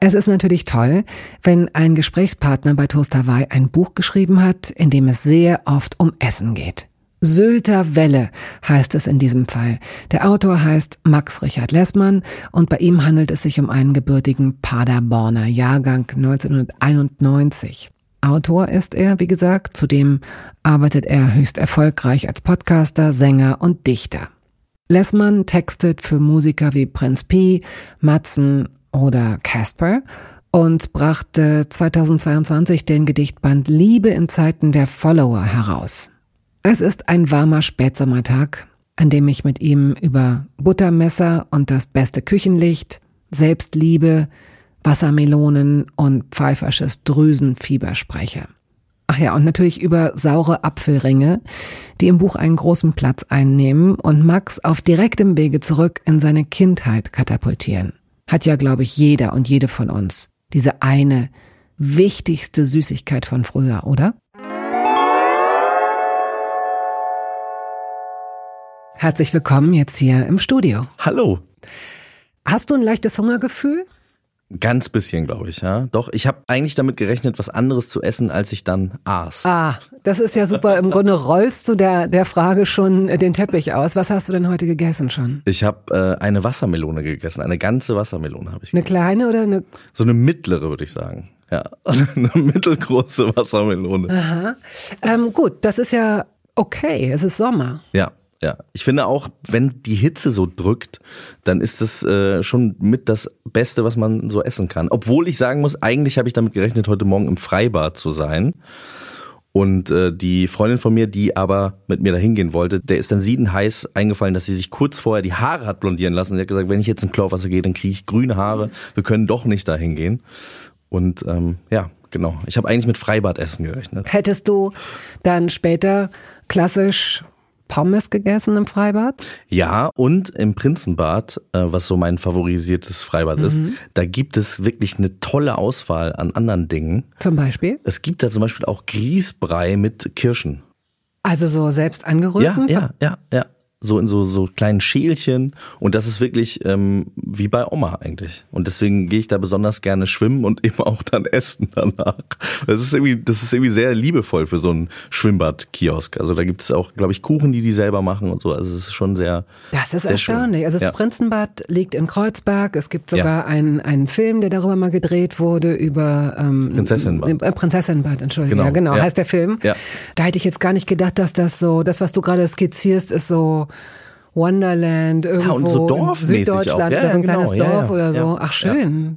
Es ist natürlich toll, wenn ein Gesprächspartner bei Toast Hawaii ein Buch geschrieben hat, in dem es sehr oft um Essen geht. Sylter Welle heißt es in diesem Fall. Der Autor heißt Max Richard Lessmann und bei ihm handelt es sich um einen gebürtigen Paderborner Jahrgang 1991. Autor ist er, wie gesagt, zudem arbeitet er höchst erfolgreich als Podcaster, Sänger und Dichter. Lessmann textet für Musiker wie Prinz P, Matzen oder Casper und brachte 2022 den Gedichtband Liebe in Zeiten der Follower heraus. Es ist ein warmer Spätsommertag, an dem ich mit ihm über Buttermesser und das beste Küchenlicht, Selbstliebe, Wassermelonen und pfeifersches Drüsenfieber spreche. Ach ja, und natürlich über saure Apfelringe, die im Buch einen großen Platz einnehmen und Max auf direktem Wege zurück in seine Kindheit katapultieren hat ja, glaube ich, jeder und jede von uns. Diese eine wichtigste Süßigkeit von früher, oder? Herzlich willkommen jetzt hier im Studio. Hallo. Hast du ein leichtes Hungergefühl? Ganz bisschen, glaube ich, ja. Doch, ich habe eigentlich damit gerechnet, was anderes zu essen, als ich dann aß. Ah, das ist ja super. Im Grunde rollst du der, der Frage schon den Teppich aus. Was hast du denn heute gegessen schon? Ich habe äh, eine Wassermelone gegessen. Eine ganze Wassermelone habe ich Eine kleine oder eine? So eine mittlere, würde ich sagen. Ja, eine mittelgroße Wassermelone. Aha. Ähm, gut, das ist ja okay. Es ist Sommer. Ja. Ja, ich finde auch, wenn die Hitze so drückt, dann ist das äh, schon mit das Beste, was man so essen kann. Obwohl ich sagen muss, eigentlich habe ich damit gerechnet, heute Morgen im Freibad zu sein. Und äh, die Freundin von mir, die aber mit mir dahin gehen wollte, der ist dann siedenheiß eingefallen, dass sie sich kurz vorher die Haare hat blondieren lassen. Sie hat gesagt, wenn ich jetzt in Chlorwasser gehe, dann kriege ich grüne Haare. Wir können doch nicht dahin gehen. Und ähm, ja, genau. Ich habe eigentlich mit Freibadessen gerechnet. Hättest du dann später klassisch Pommes gegessen im Freibad? Ja, und im Prinzenbad, äh, was so mein favorisiertes Freibad mhm. ist, da gibt es wirklich eine tolle Auswahl an anderen Dingen. Zum Beispiel? Es gibt da zum Beispiel auch Grießbrei mit Kirschen. Also so selbst angerührten? Ja, ja, ja, ja so in so, so kleinen Schälchen und das ist wirklich ähm, wie bei Oma eigentlich. Und deswegen gehe ich da besonders gerne schwimmen und eben auch dann essen danach. Das ist irgendwie, das ist irgendwie sehr liebevoll für so einen Schwimmbadkiosk. Also da gibt es auch, glaube ich, Kuchen, die die selber machen und so. Also es ist schon sehr Das ist sehr erstaunlich. Schön. Also das ja. Prinzenbad liegt in Kreuzberg. Es gibt sogar ja. einen, einen Film, der darüber mal gedreht wurde, über ähm, Prinzessinbad. Äh, Prinzessinbad, Entschuldigung. Genau, ja, genau ja. heißt der Film. Ja. Da hätte ich jetzt gar nicht gedacht, dass das so, das, was du gerade skizzierst, ist so Wonderland irgendwo ja, und so in Süddeutschland ja, oder so ein genau. kleines Dorf ja, oder so. Ach schön.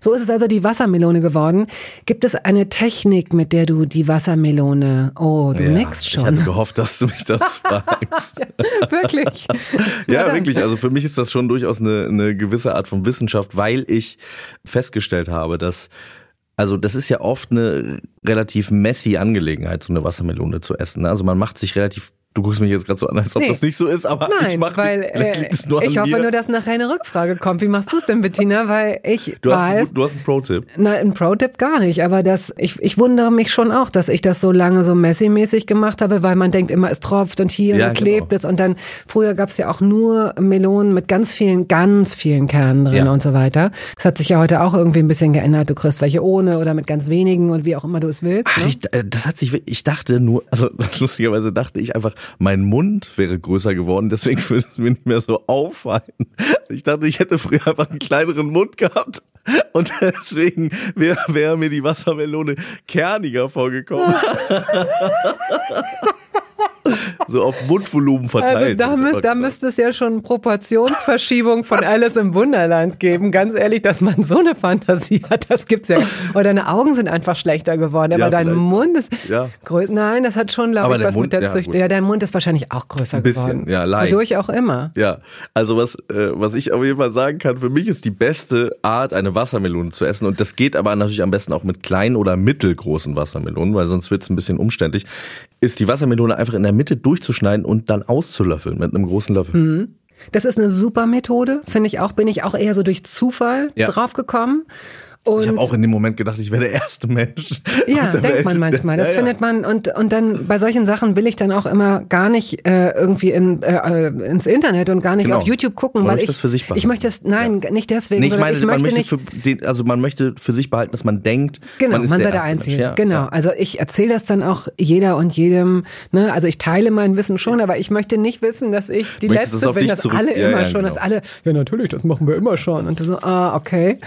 So ist es also die Wassermelone geworden. Gibt es eine Technik, mit der du die Wassermelone, oh, du nickst schon. Ich hatte gehofft, dass du mich das fragst. wirklich? ja, wirklich. Also für mich ist das schon durchaus eine, eine gewisse Art von Wissenschaft, weil ich festgestellt habe, dass also das ist ja oft eine relativ messy Angelegenheit, so eine Wassermelone zu essen. Also man macht sich relativ Du guckst mich jetzt gerade so an, als ob nee. das nicht so ist, aber Nein, ich mache weil äh, ich hoffe mir. nur, dass nachher eine Rückfrage kommt. Wie machst du es denn, Bettina? Weil ich du weiß, hast, du hast einen Pro-Tipp. Nein, einen Pro-Tipp gar nicht. Aber das, ich, ich wundere mich schon auch, dass ich das so lange so Messi-mäßig gemacht habe, weil man denkt immer, es tropft und hier ja, und klebt genau. es und dann früher gab es ja auch nur Melonen mit ganz vielen, ganz vielen Kernen drin Ja. und so weiter. Das hat sich ja heute auch irgendwie ein bisschen geändert. Du kriegst welche ohne oder mit ganz wenigen und wie auch immer du es willst. Ach, ne? ich, äh, das hat sich, ich dachte nur, also lustigerweise dachte ich einfach, mein Mund wäre größer geworden, deswegen würde es mir nicht mehr so auffallen. Ich dachte, ich hätte früher einfach einen kleineren Mund gehabt und deswegen wäre wär mir die Wassermelone kerniger vorgekommen. so auf Mundvolumen verteilt. Also da, müsst, da müsste es ja schon Proportionsverschiebung von Alice im Wunderland geben. Ganz ehrlich, dass man so eine Fantasie hat, das gibt's ja. Oder deine Augen sind einfach schlechter geworden, aber ja, dein Mund ist ja. größer. Nein, das hat schon, glaube ich, was Mund, mit der ja, Zücht. Ja, dein Mund ist wahrscheinlich auch größer Ein bisschen, geworden. Ja, leicht. Wodurch auch immer. Ja, also was, äh, was ich auf jeden Fall sagen kann, für mich ist die beste Art, eine Wassermelone zu essen. Und das geht aber natürlich am besten auch mit kleinen oder mittelgroßen Wassermelonen, weil sonst wird's ein bisschen umständlich, ist die Wassermelone einfach in der Mitte durchzuschneiden und dann auszulöffeln mit einem großen Löffel. Mhm. Das ist eine super Methode, finde ich auch. Bin ich auch eher so durch Zufall ja. drauf gekommen. Und ich habe auch in dem Moment gedacht, ich wäre der erste Mensch. Ja, denkt Welt. man manchmal. Das ja, ja. findet man und und dann bei solchen Sachen will ich dann auch immer gar nicht äh, irgendwie in, äh, ins Internet und gar nicht genau. auf YouTube gucken, man weil ich das für sich behalten. ich möchte es nein ja. nicht deswegen. Nee, ich meine, ich man möchte nicht für den, also man möchte für sich behalten, dass man denkt, genau, man, ist man sei der, Einzige. genau, also ich erzähle das dann auch jeder und jedem. Ne, also ich teile mein Wissen schon, aber ich möchte nicht wissen, dass ich die Möchtest letzte bin, dass zurück? alle immer schon, genau. dass alle ja natürlich, das machen wir immer schon und so ah okay.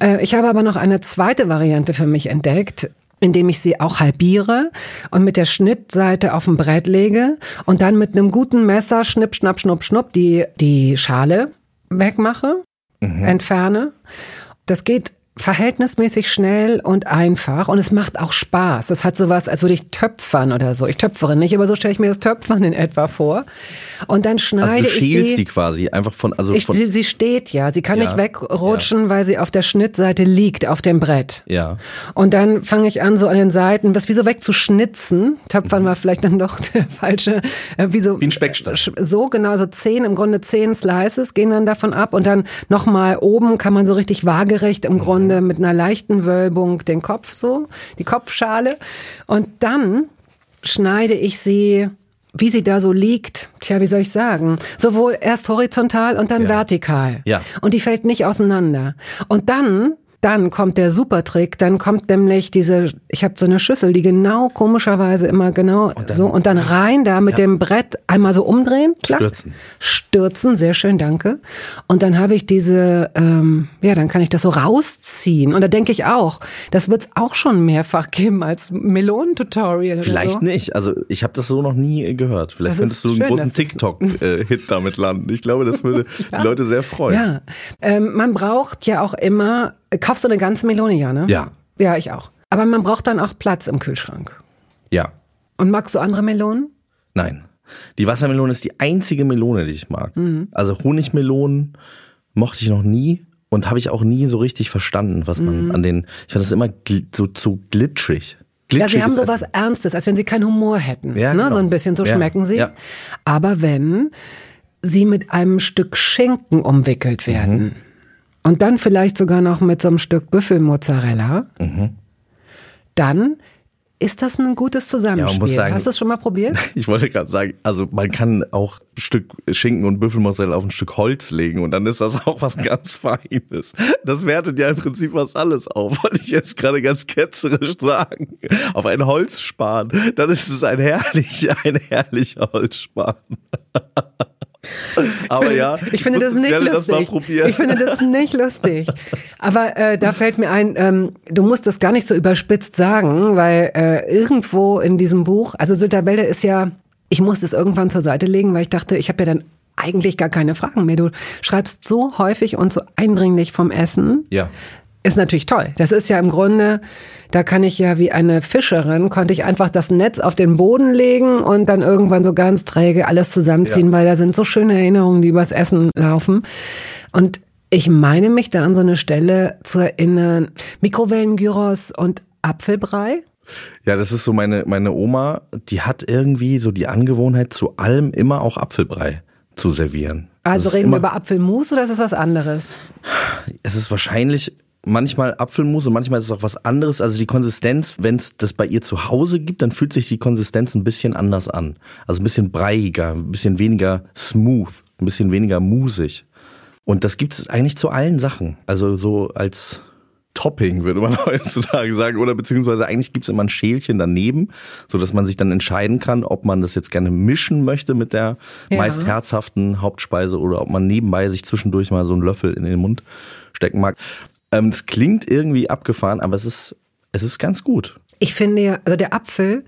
Äh, ich habe aber noch eine zweite Variante für mich entdeckt indem ich sie auch halbiere und mit der Schnittseite auf dem Brett lege und dann mit einem guten Messer schnipp, schnapp, schnupp, schnupp die, die Schale wegmache, mhm. entferne. Das geht verhältnismäßig schnell und einfach und es macht auch Spaß. Es hat sowas, als würde ich töpfern oder so. Ich töpfere nicht, aber so stelle ich mir das Töpfern in etwa vor. Und dann schneide also du schälst ich die, die quasi einfach von also ich, von sie, sie steht ja, sie kann ja, nicht wegrutschen, ja. weil sie auf der Schnittseite liegt auf dem Brett. Ja. Und dann fange ich an so an den Seiten, was wie so wegzuschnitzen. Töpfern mhm. war vielleicht dann doch der falsche äh, wie so wie ein Speckstein. So genau so zehn im Grunde zehn Slices gehen dann davon ab und dann nochmal oben kann man so richtig waagerecht im mhm. Grunde Grunde mit einer leichten Wölbung den Kopf so, die Kopfschale. Und dann schneide ich sie wie sie da so liegt, tja, wie soll ich sagen, sowohl erst horizontal und dann ja. vertikal. Ja. Und die fällt nicht auseinander. Und dann dann kommt der Supertrick, dann kommt nämlich diese, ich habe so eine Schüssel, die genau komischerweise immer genau und dann, so und dann rein da mit ja. dem Brett einmal so umdrehen, klack, stürzen, stürzen, sehr schön, danke. Und dann habe ich diese, ähm, ja, dann kann ich das so rausziehen und da denke ich auch, das wird es auch schon mehrfach geben als Melonentutorial. Vielleicht so. nicht, also ich habe das so noch nie gehört. Vielleicht könntest du einen schön, großen TikTok-Hit damit landen. Ich glaube, das würde ja. die Leute sehr freuen. Ja, ähm, man braucht ja auch immer Kaufst du eine ganze Melone, ja, ne? Ja. Ja, ich auch. Aber man braucht dann auch Platz im Kühlschrank. Ja. Und magst du andere Melonen? Nein. Die Wassermelone ist die einzige Melone, die ich mag. Mhm. Also Honigmelonen mochte ich noch nie und habe ich auch nie so richtig verstanden, was man mhm. an den. Ich fand das immer so zu glitschig. glitschig ja, sie haben so was Ernstes, als wenn sie keinen Humor hätten. Ja, ne? genau. So ein bisschen, so ja. schmecken sie. Ja. Aber wenn sie mit einem Stück Schinken umwickelt werden. Mhm und dann vielleicht sogar noch mit so einem Stück Büffelmozzarella, mhm. dann ist das ein gutes Zusammenspiel. Ja, sagen, Hast du es schon mal probiert? Ich wollte gerade sagen, also man kann auch ein Stück Schinken und Büffelmozzarella auf ein Stück Holz legen und dann ist das auch was ganz Feines. Das wertet ja im Prinzip was alles auf, wollte ich jetzt gerade ganz ketzerisch sagen. Auf ein Holzspan, dann ist es ein herrlicher, ein herrlicher Holzspan. Aber finde, ja, ich finde das nicht lustig. Das ich finde das nicht lustig. Aber äh, da fällt mir ein, ähm, du musst das gar nicht so überspitzt sagen, weil äh, irgendwo in diesem Buch, also Syltabelle ist ja, ich musste es irgendwann zur Seite legen, weil ich dachte, ich habe ja dann eigentlich gar keine Fragen mehr. Du schreibst so häufig und so eindringlich vom Essen. Ja ist natürlich toll. Das ist ja im Grunde, da kann ich ja wie eine Fischerin, konnte ich einfach das Netz auf den Boden legen und dann irgendwann so ganz träge alles zusammenziehen, ja. weil da sind so schöne Erinnerungen, die übers Essen laufen. Und ich meine mich da an so eine Stelle zu erinnern, Mikrowellengyros und Apfelbrei. Ja, das ist so meine, meine Oma, die hat irgendwie so die Angewohnheit, zu allem immer auch Apfelbrei zu servieren. Also reden wir über Apfelmus oder ist es was anderes? Es ist wahrscheinlich manchmal Apfelmus und manchmal ist es auch was anderes. Also die Konsistenz, wenn es das bei ihr zu Hause gibt, dann fühlt sich die Konsistenz ein bisschen anders an. Also ein bisschen breiiger, ein bisschen weniger smooth, ein bisschen weniger musig. Und das gibt es eigentlich zu allen Sachen. Also so als Topping, würde man heutzutage sagen. Oder beziehungsweise eigentlich gibt es immer ein Schälchen daneben, so dass man sich dann entscheiden kann, ob man das jetzt gerne mischen möchte mit der ja. meist herzhaften Hauptspeise oder ob man nebenbei sich zwischendurch mal so einen Löffel in den Mund stecken mag. Ähm, es klingt irgendwie abgefahren, aber es ist, es ist ganz gut. Ich finde ja, also der Apfel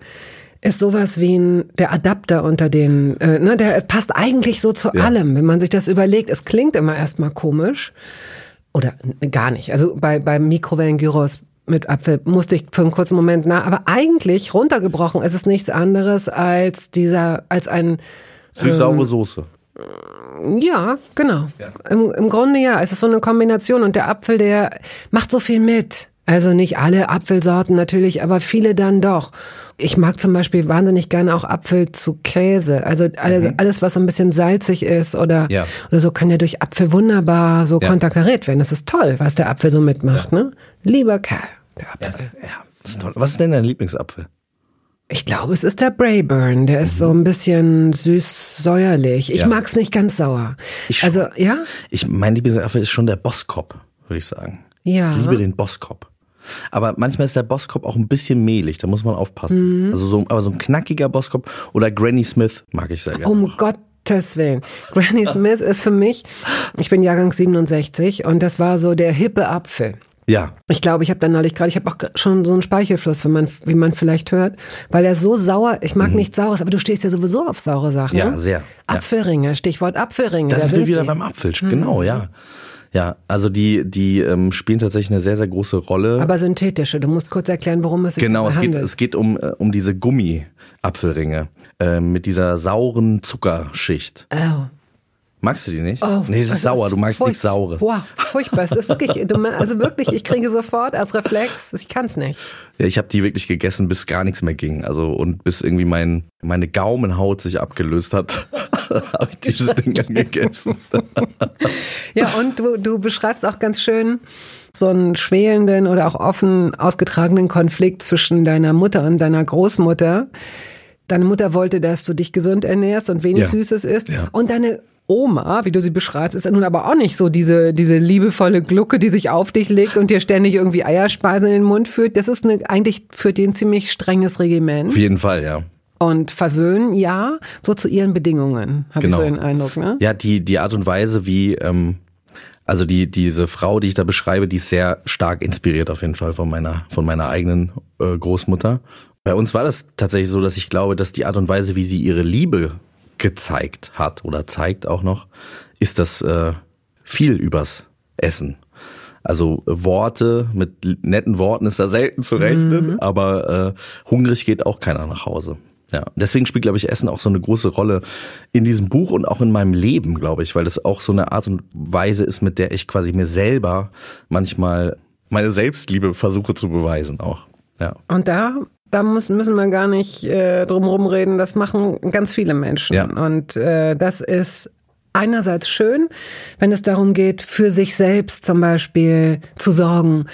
ist sowas wie ein, der Adapter unter den, äh, ne, der passt eigentlich so zu Ja. allem, wenn man sich das überlegt. Es klingt immer erstmal komisch oder gar nicht. Also bei, beim Mikrowellen-Gyros mit Apfel musste ich für einen kurzen Moment nach, aber eigentlich runtergebrochen ist es nichts anderes als dieser, als ein, Süß-saure Soße. Ja, genau. Im, Im Grunde ja, es ist so eine Kombination und der Apfel, der macht so viel mit. Also nicht alle Apfelsorten natürlich, aber viele dann doch. Ich mag zum Beispiel wahnsinnig gerne auch Apfel zu Käse. Also alles, alles was so ein bisschen salzig ist oder, Ja. oder so, kann ja durch Apfel wunderbar so Ja. konterkariert werden. Das ist toll, was der Apfel so mitmacht. Ne? Lieber Kerl, der Apfel. Ja, das ist toll. Was ist denn dein Lieblingsapfel? Ich glaube, es ist der Brayburn. Der ist so ein bisschen süß-säuerlich. Ich Mhm. Ja. mag's nicht ganz sauer. Ich also, ja? Ich, mein Lieblingsapfel ist schon der Bosskop, würde ich sagen. Ja. Ich liebe den Bosskop. Aber manchmal ist der Bosskop auch ein bisschen mehlig, da muss man aufpassen. Mhm. Also so, aber so ein knackiger Bosskop oder Granny Smith mag ich sehr gerne. Um Gottes Willen. Granny Smith ist für mich, ich bin Jahrgang 67 und das war so der hippe Apfel. Ja, Ich glaube, ich habe dann neulich gerade, ich habe auch schon so einen Speichelfluss, wenn man, wie man vielleicht hört, weil er so sauer, ich mag nicht saures, aber du stehst ja sowieso auf saure Sachen. Mhm. Ja, ne? sehr. Ja. Apfelringe, Stichwort Apfelringe. das da sind wir wieder sie. beim Apfel, genau, ja. Ja, also die, die ähm, spielen tatsächlich eine sehr, sehr große Rolle. Aber synthetische, du musst kurz erklären, worum es sich Genau, es geht, handelt. es geht um, äh, um diese Gummi-Apfelringe äh, mit dieser sauren Zuckerschicht. oh. Magst du die nicht? Oh, nee, das ist sauer, du magst nichts Saures. Boah, furchtbar. Es ist wirklich, also wirklich, ich kriege sofort als Reflex, ich kann's nicht. Ja, ich habe die wirklich gegessen, bis gar nichts mehr ging. Also und bis irgendwie mein, meine Gaumenhaut sich abgelöst hat, habe ich diese Dinger gegessen. Ja, und du, du beschreibst auch ganz schön so einen schwelenden oder auch offen ausgetragenen Konflikt zwischen deiner Mutter und deiner Großmutter. Deine Mutter wollte, dass du dich gesund ernährst und wenig Ja. Süßes isst. Ja. Und deine Oma, wie du sie beschreibst, ist nun aber auch nicht so diese, diese liebevolle Glucke, die sich auf dich legt und dir ständig irgendwie Eierspeise in den Mund führt. Das ist eine, eigentlich für den ziemlich strenges Regiment. Auf jeden Fall, ja. Und verwöhnen, ja, so zu ihren Bedingungen, habe Genau. ich so den Eindruck, ne? Ja, die, die Art und Weise, wie, ähm, also die, diese Frau, die ich da beschreibe, die ist sehr stark inspiriert auf jeden Fall von meiner, von meiner eigenen äh, Großmutter. Bei uns war das tatsächlich so, dass ich glaube, dass die Art und Weise, wie sie ihre Liebe gezeigt hat oder zeigt auch noch, ist das äh, viel übers Essen. Also Worte, mit netten Worten ist da selten zu rechnen, aber äh, hungrig geht auch keiner nach Hause. Ja, deswegen spielt, glaube ich, Essen auch so eine große Rolle in diesem Buch und auch in meinem Leben, glaube ich, weil das auch so eine Art und Weise ist, mit der ich quasi mir selber manchmal meine Selbstliebe versuche zu beweisen auch. Ja. Und da, da müssen, müssen wir gar nicht äh, drum rumreden. Das machen ganz viele Menschen. Ja. Und äh, das ist einerseits schön, wenn es darum geht, für sich selbst zum Beispiel zu sorgen,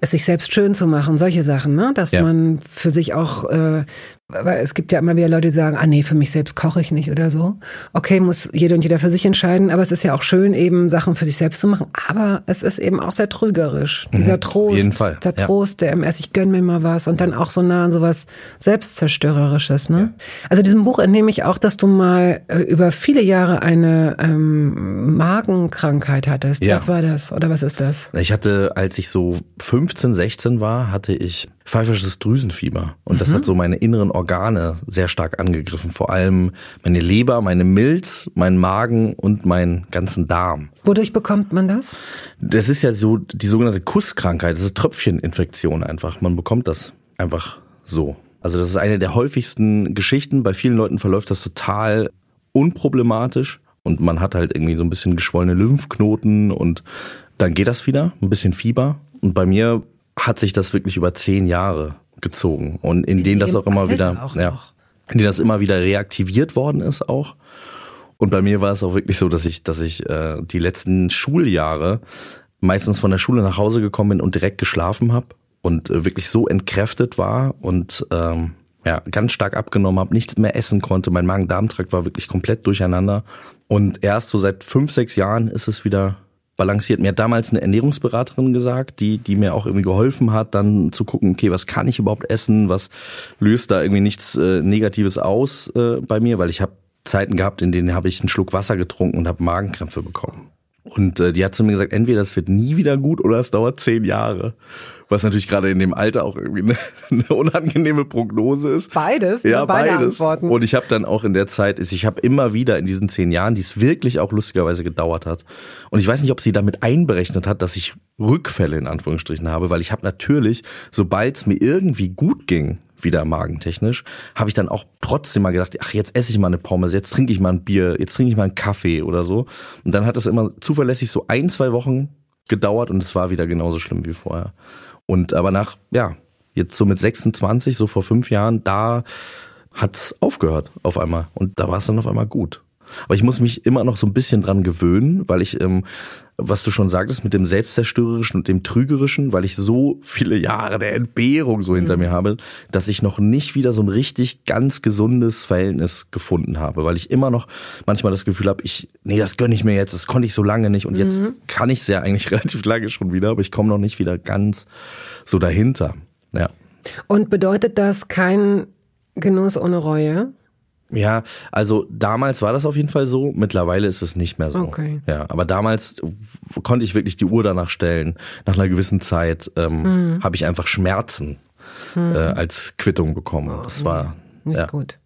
es sich selbst schön zu machen, solche Sachen, ne? Dass Ja. man für sich auch, äh, weil es gibt ja immer wieder Leute, die sagen, ah nee, für mich selbst koche ich nicht oder so. Okay, muss jeder und jeder für sich entscheiden, aber es ist ja auch schön, eben Sachen für sich selbst zu machen. Aber es ist eben auch sehr trügerisch. Dieser Trost, jeden Fall, der ja. Trost, der MS, ich gönn mir mal was und dann auch so nah an sowas Selbstzerstörerisches. Ne? Also diesem Buch entnehme ich auch, dass du mal äh, über viele Jahre eine ähm, Magenkrankheit hattest. Ja. Was war das? Oder was ist das? Ich hatte, als ich so 15, 16 war, hatte ich pfeifersches Drüsenfieber. Und das hat so meine inneren Organe sehr stark angegriffen. Vor allem meine Leber, meine Milz, mein Magen und meinen ganzen Darm. Wodurch bekommt man das? Das ist ja so die sogenannte Kusskrankheit. Das ist Tröpfcheninfektion einfach. Man bekommt das einfach so. Also das ist eine der häufigsten Geschichten. Bei vielen Leuten verläuft das total unproblematisch und man hat halt irgendwie so ein bisschen geschwollene Lymphknoten und dann geht das wieder, ein bisschen Fieber. Und bei mir hat sich das wirklich über zehn Jahre gezogen und in denen das auch immer wieder, auch ja, noch. in denen das immer wieder reaktiviert worden ist auch. Und bei mir war es auch wirklich so, dass ich, dass ich äh, die letzten Schuljahre meistens von der Schule nach Hause gekommen bin und direkt geschlafen habe und äh, wirklich so entkräftet war und ähm, ja, ganz stark abgenommen habe, nichts mehr essen konnte. Mein Magen-Darm-Trakt war wirklich komplett durcheinander. Und erst so seit fünf, sechs Jahren ist es wieder balanciert. Mir hat damals eine Ernährungsberaterin gesagt, die, die mir auch irgendwie geholfen hat, dann zu gucken, okay, was kann ich überhaupt essen, was löst da irgendwie nichts äh, Negatives aus äh, bei mir, weil ich habe Zeiten gehabt, in denen habe ich einen Schluck Wasser getrunken und habe Magenkrämpfe bekommen. Und äh, die hat zu mir gesagt, entweder es wird nie wieder gut oder es dauert zehn Jahre. Was natürlich gerade in dem Alter auch irgendwie eine, eine unangenehme Prognose ist. Beides, ne? ja, beide beides. Antworten. Und ich habe dann auch in der Zeit, ich habe immer wieder in diesen zehn Jahren, die es wirklich auch lustigerweise gedauert hat. Und ich weiß nicht, ob sie damit einberechnet hat, dass ich Rückfälle in Anführungsstrichen habe, weil ich habe natürlich, sobald es mir irgendwie gut ging, wieder magentechnisch, habe ich dann auch trotzdem mal gedacht, ach, jetzt esse ich mal eine Pommes, jetzt trinke ich mal ein Bier, jetzt trinke ich mal einen Kaffee oder so. Und dann hat es immer zuverlässig so ein, zwei Wochen gedauert und es war wieder genauso schlimm wie vorher. Und aber nach, ja, jetzt so mit 26, so vor fünf Jahren, da hat's aufgehört auf einmal. Und da war es dann auf einmal gut. Aber ich muss mich immer noch so ein bisschen dran gewöhnen, weil ich, ähm, was du schon sagtest, mit dem Selbstzerstörerischen und dem Trügerischen, weil ich so viele Jahre der Entbehrung so hinter mir habe, dass ich noch nicht wieder so ein richtig ganz gesundes Verhältnis gefunden habe, weil ich immer noch manchmal das Gefühl habe, ich, nee, das gönne ich mir jetzt, das konnte ich so lange nicht und jetzt kann ich es ja eigentlich relativ lange schon wieder, aber ich komme noch nicht wieder ganz so dahinter. Ja. Und bedeutet das kein Genuss ohne Reue? Ja, also damals war das auf jeden Fall so, mittlerweile ist es nicht mehr so. Okay. Ja, aber damals konnte ich wirklich die Uhr danach stellen. Nach einer gewissen Zeit ähm, habe ich einfach Schmerzen äh, als Quittung bekommen. Das war Nicht ja. gut.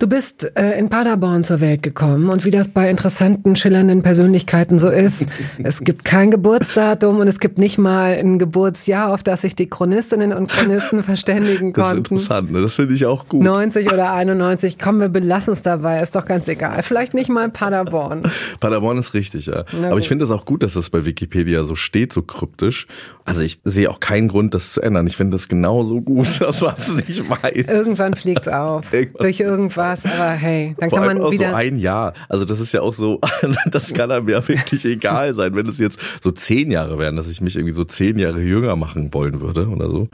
Du bist äh, in Paderborn zur Welt gekommen und wie das bei interessanten, schillernden Persönlichkeiten so ist, es gibt kein Geburtsdatum und es gibt nicht mal ein Geburtsjahr, auf das sich die Chronistinnen und Chronisten verständigen Das ist konnten. interessant, ne? das finde ich auch gut. 90 oder 91, komm, wir belassen es dabei, ist doch ganz egal. Vielleicht nicht mal Paderborn. Paderborn ist richtig, ja. Na Aber gut. ich finde es auch gut, dass das bei Wikipedia so steht, so kryptisch. Also ich sehe auch keinen Grund, das zu ändern. Ich finde das genauso gut, dass man es nicht weiß. Irgendwann fliegt's auf. Irgendwas. Durch irgendwas, aber hey, dann Vor kann allem man auch wieder. so ein Jahr. Also das ist ja auch so, das kann einem ja wirklich egal sein, wenn es jetzt so zehn Jahre wären, dass ich mich irgendwie so zehn Jahre jünger machen wollen würde oder so.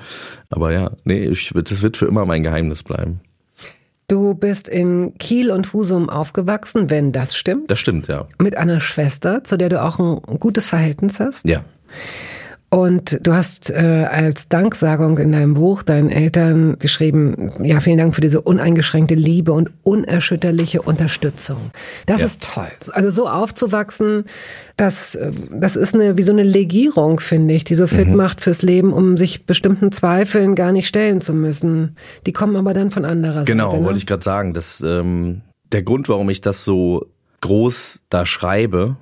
Aber ja, nee, ich, das wird für immer mein Geheimnis bleiben. Du bist in Kiel und Husum aufgewachsen, wenn das stimmt. Das stimmt, ja. Mit einer Schwester, zu der du auch ein gutes Verhältnis hast. Ja. Und du hast äh, als Danksagung in deinem Buch deinen Eltern geschrieben, ja, vielen Dank für diese uneingeschränkte Liebe und unerschütterliche Unterstützung. Das Ja. ist toll. Also so aufzuwachsen, das, das ist eine, wie so eine Legierung, finde ich, die so fit macht fürs Leben, um sich bestimmten Zweifeln gar nicht stellen zu müssen. Die kommen aber dann von anderer Genau, Seite. Ne? wollte ich gerade sagen. dass ähm, der Grund, warum ich das so groß da schreibe,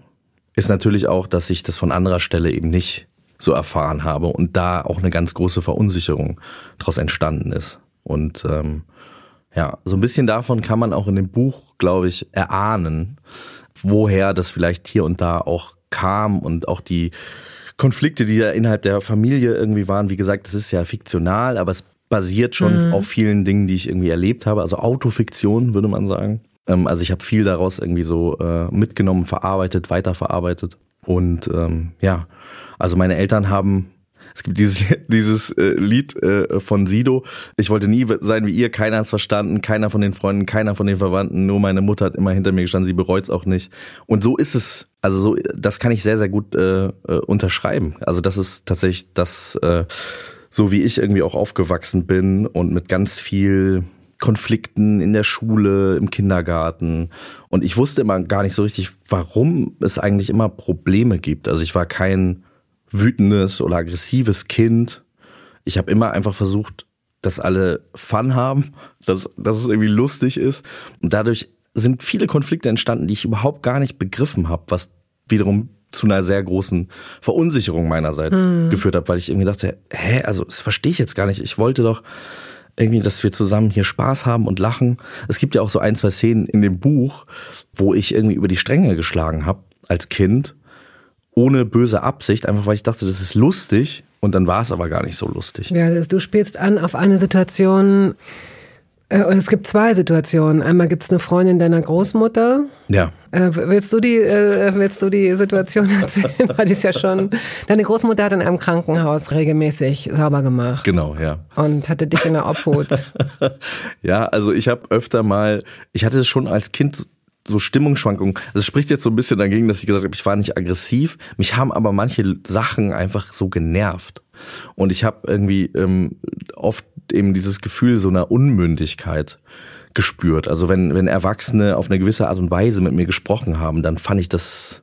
ist natürlich auch, dass ich das von anderer Stelle eben nicht so erfahren habe und da auch eine ganz große Verunsicherung daraus entstanden ist. Und ähm, ja, so ein bisschen davon kann man auch in dem Buch, glaube ich, erahnen, woher das vielleicht hier und da auch kam und auch die Konflikte, die da innerhalb der Familie irgendwie waren. Wie gesagt, das ist ja fiktional, aber es basiert schon auf vielen Dingen, die ich irgendwie erlebt habe. Also Autofiktion, würde man sagen. Ähm, also ich habe viel daraus irgendwie so äh, mitgenommen, verarbeitet, weiterverarbeitet. Und ähm, ja, also meine Eltern haben es gibt dieses, dieses äh, Lied äh, von Sido. Ich wollte nie sein wie ihr, keiner hat's verstanden, keiner von den Freunden, keiner von den Verwandten, nur meine Mutter hat immer hinter mir gestanden, sie bereut's auch nicht. Und so ist es, also so, das kann ich sehr, sehr gut äh, äh, unterschreiben. Also das ist tatsächlich das, äh, so wie ich irgendwie auch aufgewachsen bin und mit ganz viel Konflikten in der Schule, im Kindergarten. Und ich wusste immer gar nicht so richtig, warum es eigentlich immer Probleme gibt. Also ich war kein wütendes oder aggressives Kind. Ich habe immer einfach versucht, dass alle Fun haben, dass, dass es irgendwie lustig ist. Und dadurch sind viele Konflikte entstanden, die ich überhaupt gar nicht begriffen habe, was wiederum zu einer sehr großen Verunsicherung meinerseits geführt hat, weil ich irgendwie dachte, hä, also das verstehe ich jetzt gar nicht. Ich wollte doch irgendwie, dass wir zusammen hier Spaß haben und lachen. Es gibt ja auch so ein, zwei Szenen in dem Buch, wo ich irgendwie über die Stränge geschlagen habe als Kind, ohne böse Absicht, einfach weil ich dachte, das ist lustig und dann war es aber gar nicht so lustig. Ja, du spielst an auf eine Situation, äh, und es gibt zwei Situationen. Einmal gibt es eine Freundin deiner Großmutter. Ja. Äh, willst du die, äh, willst du die Situation erzählen? Weil die ist ja schon. Deine Großmutter hat in einem Krankenhaus regelmäßig sauber gemacht Genau, ja. und hatte dich in der Obhut. Ja, also ich habe öfter mal, ich hatte schon als Kind so Stimmungsschwankungen. Das spricht jetzt so ein bisschen dagegen, dass ich gesagt habe, ich war nicht aggressiv. Mich haben aber manche Sachen einfach so genervt. Und ich habe irgendwie ähm, oft eben dieses Gefühl so einer Unmündigkeit gespürt. Also wenn, wenn Erwachsene auf eine gewisse Art und Weise mit mir gesprochen haben, dann fand ich das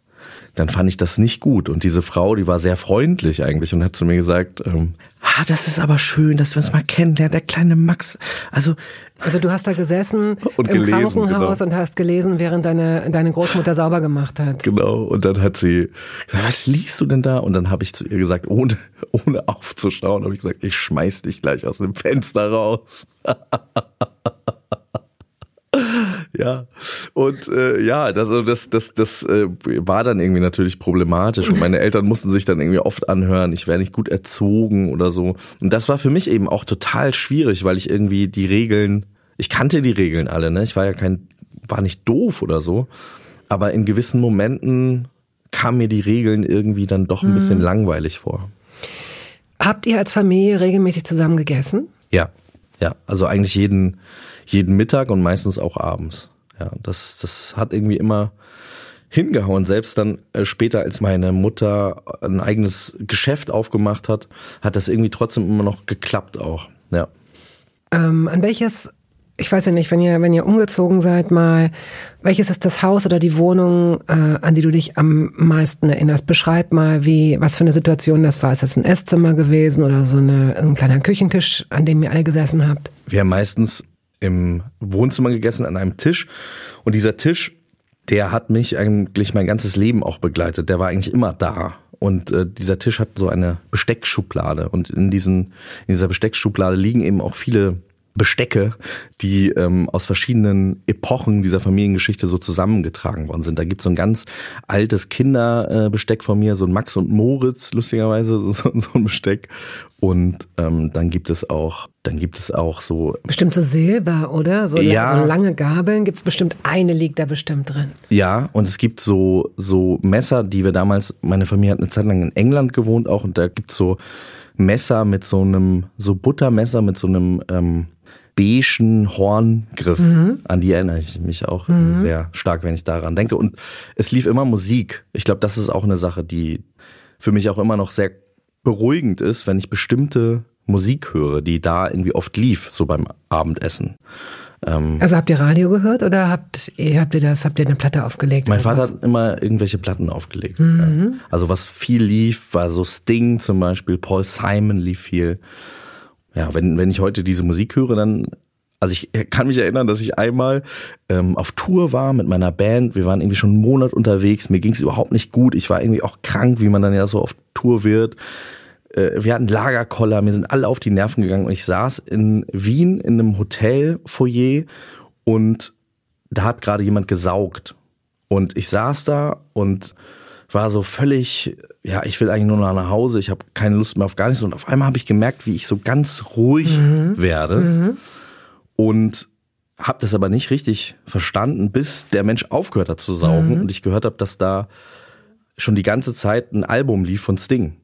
dann fand ich das nicht gut. Und diese Frau, die war sehr freundlich eigentlich und hat zu mir gesagt, ähm, ah, das ist aber schön, dass wir uns mal kennenlernen, der kleine Max. Also also du hast da gesessen Und im gelesen, Krankenhaus genau. und hast gelesen, während deine, deine Großmutter sauber gemacht hat. Genau, und dann hat sie gesagt, was liest du denn da? Und dann habe ich zu ihr gesagt, ohne, ohne aufzuschauen, habe ich gesagt, ich schmeiß dich gleich aus dem Fenster raus. ja, und äh, ja, das, also das, das, das äh, war dann irgendwie natürlich problematisch. Und meine Eltern mussten sich dann irgendwie oft anhören, ich wäre nicht gut erzogen oder so. Und das war für mich eben auch total schwierig, weil ich irgendwie die Regeln, ich kannte die Regeln alle, ne? Ich war ja kein, war nicht doof oder so. Aber in gewissen Momenten kamen mir die Regeln irgendwie dann doch ein bisschen langweilig vor. Habt ihr als Familie regelmäßig zusammen gegessen? Ja, ja, also eigentlich jeden, jeden Mittag und meistens auch abends. Ja, das, das hat irgendwie immer hingehauen. Selbst dann äh, später, als meine Mutter ein eigenes Geschäft aufgemacht hat, hat das irgendwie trotzdem immer noch geklappt auch. Ja. Ähm, an welches, ich weiß ja nicht, wenn ihr, wenn ihr umgezogen seid mal, welches ist das Haus oder die Wohnung, äh, an die du dich am meisten erinnerst? Beschreib mal, wie, was für eine Situation das war. Ist das ein Esszimmer gewesen oder so eine, ein kleiner Küchentisch, an dem ihr alle gesessen habt? Wir haben meistens im Wohnzimmer gegessen an einem Tisch und dieser Tisch, der hat mich eigentlich mein ganzes Leben auch begleitet. Der war eigentlich immer da. Und äh, dieser Tisch hat so eine Besteckschublade und in diesen in dieser Besteckschublade liegen eben auch viele Bestecke, die ähm, aus verschiedenen Epochen dieser Familiengeschichte so zusammengetragen worden sind. Da gibt's so ein ganz altes Kinderbesteck von mir, so ein Max und Moritz, lustigerweise, so, so ein Besteck. Und ähm, dann gibt es auch, dann gibt es auch so Bestimmt so Silber, oder? So, Ja. so lange Gabeln. Gibt's bestimmt eine liegt da bestimmt drin. Ja, und es gibt so, so Messer, die wir damals, meine Familie hat eine Zeit lang in England gewohnt auch und da gibt's so Messer mit so einem, so Buttermesser mit so einem ähm, beigen Horngriff. An die erinnere ich mich auch sehr stark, wenn ich daran denke. Und es lief immer Musik. Ich glaube, das ist auch eine Sache, die für mich auch immer noch sehr beruhigend ist, wenn ich bestimmte Musik höre, die da irgendwie oft lief, so beim Abendessen. Also habt ihr Radio gehört oder habt ihr, habt ihr das, habt ihr eine Platte aufgelegt? Mein Vater was? hat immer irgendwelche Platten aufgelegt. Ja. Also was viel lief, war so Sting zum Beispiel, Paul Simon lief viel. Ja, wenn, wenn ich heute diese Musik höre, dann, also ich kann mich erinnern, dass ich einmal ähm, auf Tour war mit meiner Band. Wir waren irgendwie schon einen Monat unterwegs. Mir ging es überhaupt nicht gut. Ich war irgendwie auch krank, wie man dann ja so auf Tour wird. Äh, wir hatten Lagerkoller, mir sind alle auf die Nerven gegangen und ich saß in Wien in einem Hotelfoyer und da hat gerade jemand gesaugt. Und ich saß da und war so völlig, ja, ich will eigentlich nur noch nach Hause, ich habe keine Lust mehr auf gar nichts. Und auf einmal habe ich gemerkt, wie ich so ganz ruhig werde und habe das aber nicht richtig verstanden, bis der Mensch aufgehört hat zu saugen und ich gehört habe, dass da schon die ganze Zeit ein Album lief von Sting.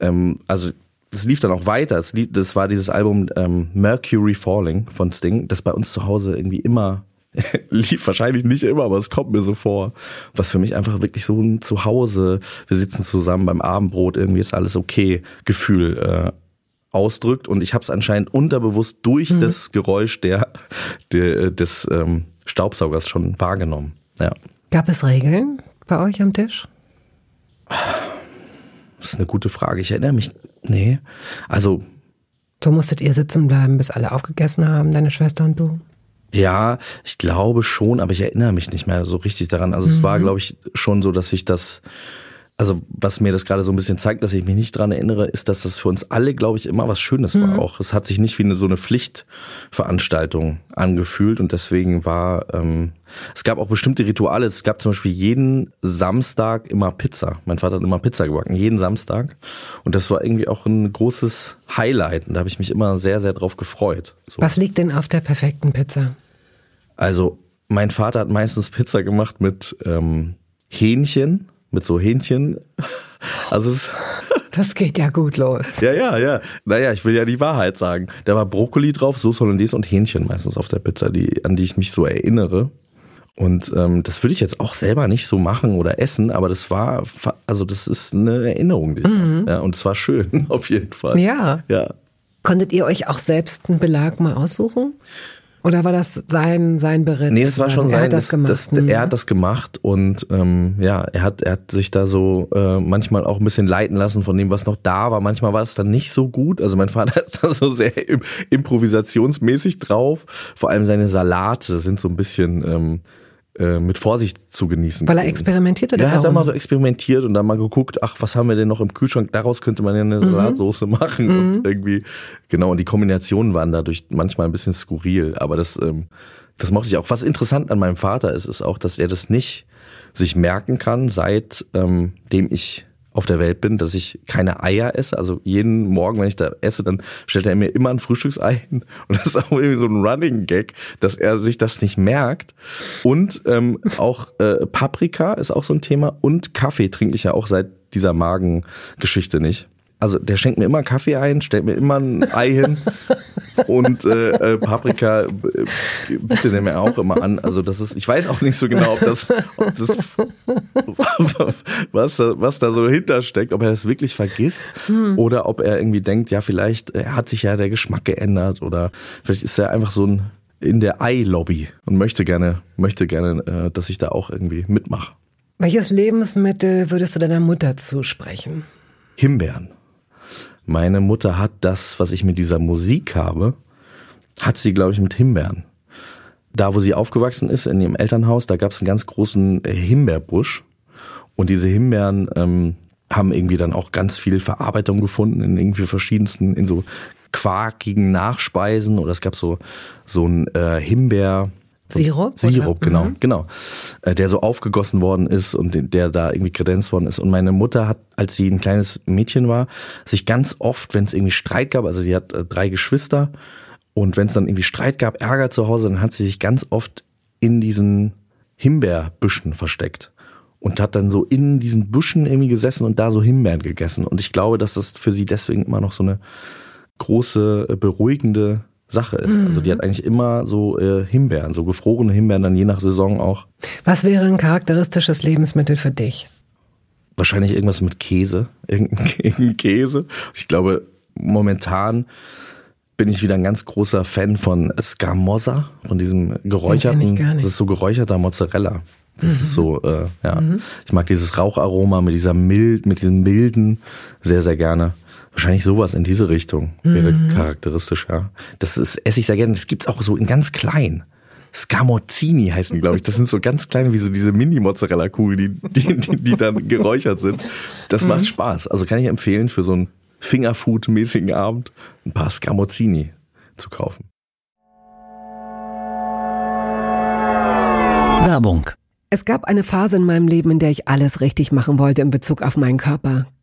Ähm, also das lief dann auch weiter. Es lief, das war dieses Album ähm, Mercury Falling von Sting, das bei uns zu Hause irgendwie immer lief. Wahrscheinlich nicht immer, aber es kommt mir so vor. Was für mich einfach wirklich so ein Zuhause, wir sitzen zusammen beim Abendbrot, irgendwie ist alles okay Gefühl äh, ausdrückt. Und ich habe es anscheinend unterbewusst durch das Geräusch der, der des ähm, Staubsaugers schon wahrgenommen. Ja. Gab es Regeln bei euch am Tisch? Eine gute Frage. Ich erinnere mich. Nee. Also, So musstet ihr sitzen bleiben, bis alle aufgegessen haben, deine Schwester und du? ja, ich glaube schon, aber ich erinnere mich nicht mehr so richtig daran. Also es war, glaube ich, schon so, dass ich das, also was mir das gerade so ein bisschen zeigt, dass ich mich nicht dran erinnere, ist, dass das für uns alle, glaube ich, immer was Schönes war auch. Es hat sich nicht wie eine so eine Pflichtveranstaltung angefühlt und deswegen war, ähm, es gab auch bestimmte Rituale. Es gab zum Beispiel jeden Samstag immer Pizza. Mein Vater hat immer Pizza gebacken, jeden Samstag. Und das war irgendwie auch ein großes Highlight und da habe ich mich immer sehr, sehr drauf gefreut. So. Was liegt denn auf der perfekten Pizza? Also, mein Vater hat meistens Pizza gemacht mit ähm, Hähnchen, mit so Hähnchen. Also es, Das geht ja gut los. ja, ja, ja. Naja, ich will ja die Wahrheit sagen. Da war Brokkoli drauf, Soße Hollandaise und Hähnchen meistens auf der Pizza, die, an die ich mich so erinnere. Und ähm, das würde ich jetzt auch selber nicht so machen oder essen, aber das war, also das ist eine Erinnerung, die ich habe. Ja, und es war schön, auf jeden Fall. Ja. Ja. Konntet ihr euch auch selbst einen Belag mal aussuchen? Oder war das sein, sein Beritt? Nee, das war schon er sein, hat das, gemacht. Das, Mhm. er hat das gemacht und ähm, ja, er hat, er hat sich da so äh, manchmal auch ein bisschen leiten lassen von dem, was noch da war. Manchmal war es dann nicht so gut. Also mein Vater ist da so sehr im, improvisationsmäßig drauf. Vor allem seine Salate sind so ein bisschen ähm, äh, mit Vorsicht zu genießen. Weil er experimentiert oder Ja, er hat da mal so experimentiert und dann mal geguckt, ach, was haben wir denn noch im Kühlschrank? Daraus könnte man ja eine Mhm. Salatsoße machen und irgendwie, genau, und die Kombinationen waren dadurch manchmal ein bisschen skurril, aber das, ähm, das mochte ich auch. Was interessant an meinem Vater ist, ist auch, dass er das nicht sich merken kann, seit ähm, dem ich auf der Welt bin, dass ich keine Eier esse. Also jeden Morgen, wenn ich da esse, dann stellt er mir immer ein Frühstücksei hin. Und das ist auch irgendwie so ein Running Gag, dass er sich das nicht merkt. Und ähm, auch äh, Paprika ist auch so ein Thema. Und Kaffee trinke ich ja auch seit dieser Magengeschichte nicht. Also der schenkt mir immer Kaffee ein, stellt mir immer ein Ei hin und äh, äh, Paprika äh, bietet er mir auch immer an. Also das ist, ich weiß auch nicht so genau, ob das, ob das was, da, was da so hintersteckt, ob er das wirklich vergisst oder ob er irgendwie denkt, ja vielleicht äh, hat sich ja der Geschmack geändert oder vielleicht ist er einfach so ein in der Ei-Lobby und möchte gerne, möchte gerne, äh, dass ich da auch irgendwie mitmache. Welches Lebensmittel würdest du deiner Mutter zusprechen? Himbeeren. Meine Mutter hat das, was ich mit dieser Musik habe, hat sie, glaube ich, mit Himbeeren. Da, wo sie aufgewachsen ist, in ihrem Elternhaus, da gab es einen ganz großen äh, Himbeerbusch. Und diese Himbeeren ähm, haben irgendwie dann auch ganz viel Verarbeitung gefunden in irgendwie verschiedensten, in so quarkigen Nachspeisen. Oder es gab so, so ein äh, Himbeer, Sirup? Sirup, oder? genau, Mhm. genau. Äh, Der so aufgegossen worden ist und der da irgendwie kredenzt worden ist. Und meine Mutter hat, als sie ein kleines Mädchen war, sich ganz oft, wenn es irgendwie Streit gab, also sie hat äh, drei Geschwister, und wenn es dann irgendwie Streit gab, Ärger zu Hause, dann hat sie sich ganz oft in diesen Himbeerbüschen versteckt. Und hat dann so in diesen Büschen irgendwie gesessen und da so Himbeeren gegessen. Und ich glaube, dass das für sie deswegen immer noch so eine große, äh, beruhigende Sache ist. Also die hat eigentlich immer so äh, Himbeeren, so gefrorene Himbeeren, dann je nach Saison auch. Was wäre ein charakteristisches Lebensmittel für dich? Wahrscheinlich irgendwas mit Käse, irgendein, Käse. Ich glaube, momentan bin ich wieder ein ganz großer Fan von Scamosa, von diesem geräucherten, das ist so geräucherter Mozzarella. Das ist so, äh, ja. Ich mag dieses Raucharoma mit dieser mild, mit diesem milden sehr, sehr gerne. Wahrscheinlich sowas in diese Richtung wäre charakteristisch, ja. Das ist, esse ich sehr gerne. Das gibt's auch so in ganz klein. Scamozzini heißen die, glaube ich. Das sind so ganz kleine, wie so diese Mini-Mozzarella-Kugeln, die, die, die, die dann geräuchert sind. Das macht Spaß. Also kann ich empfehlen, für so einen Fingerfood-mäßigen Abend ein paar Scamozzini zu kaufen. Werbung. Es gab eine Phase in meinem Leben, in der ich alles richtig machen wollte in Bezug auf meinen Körper.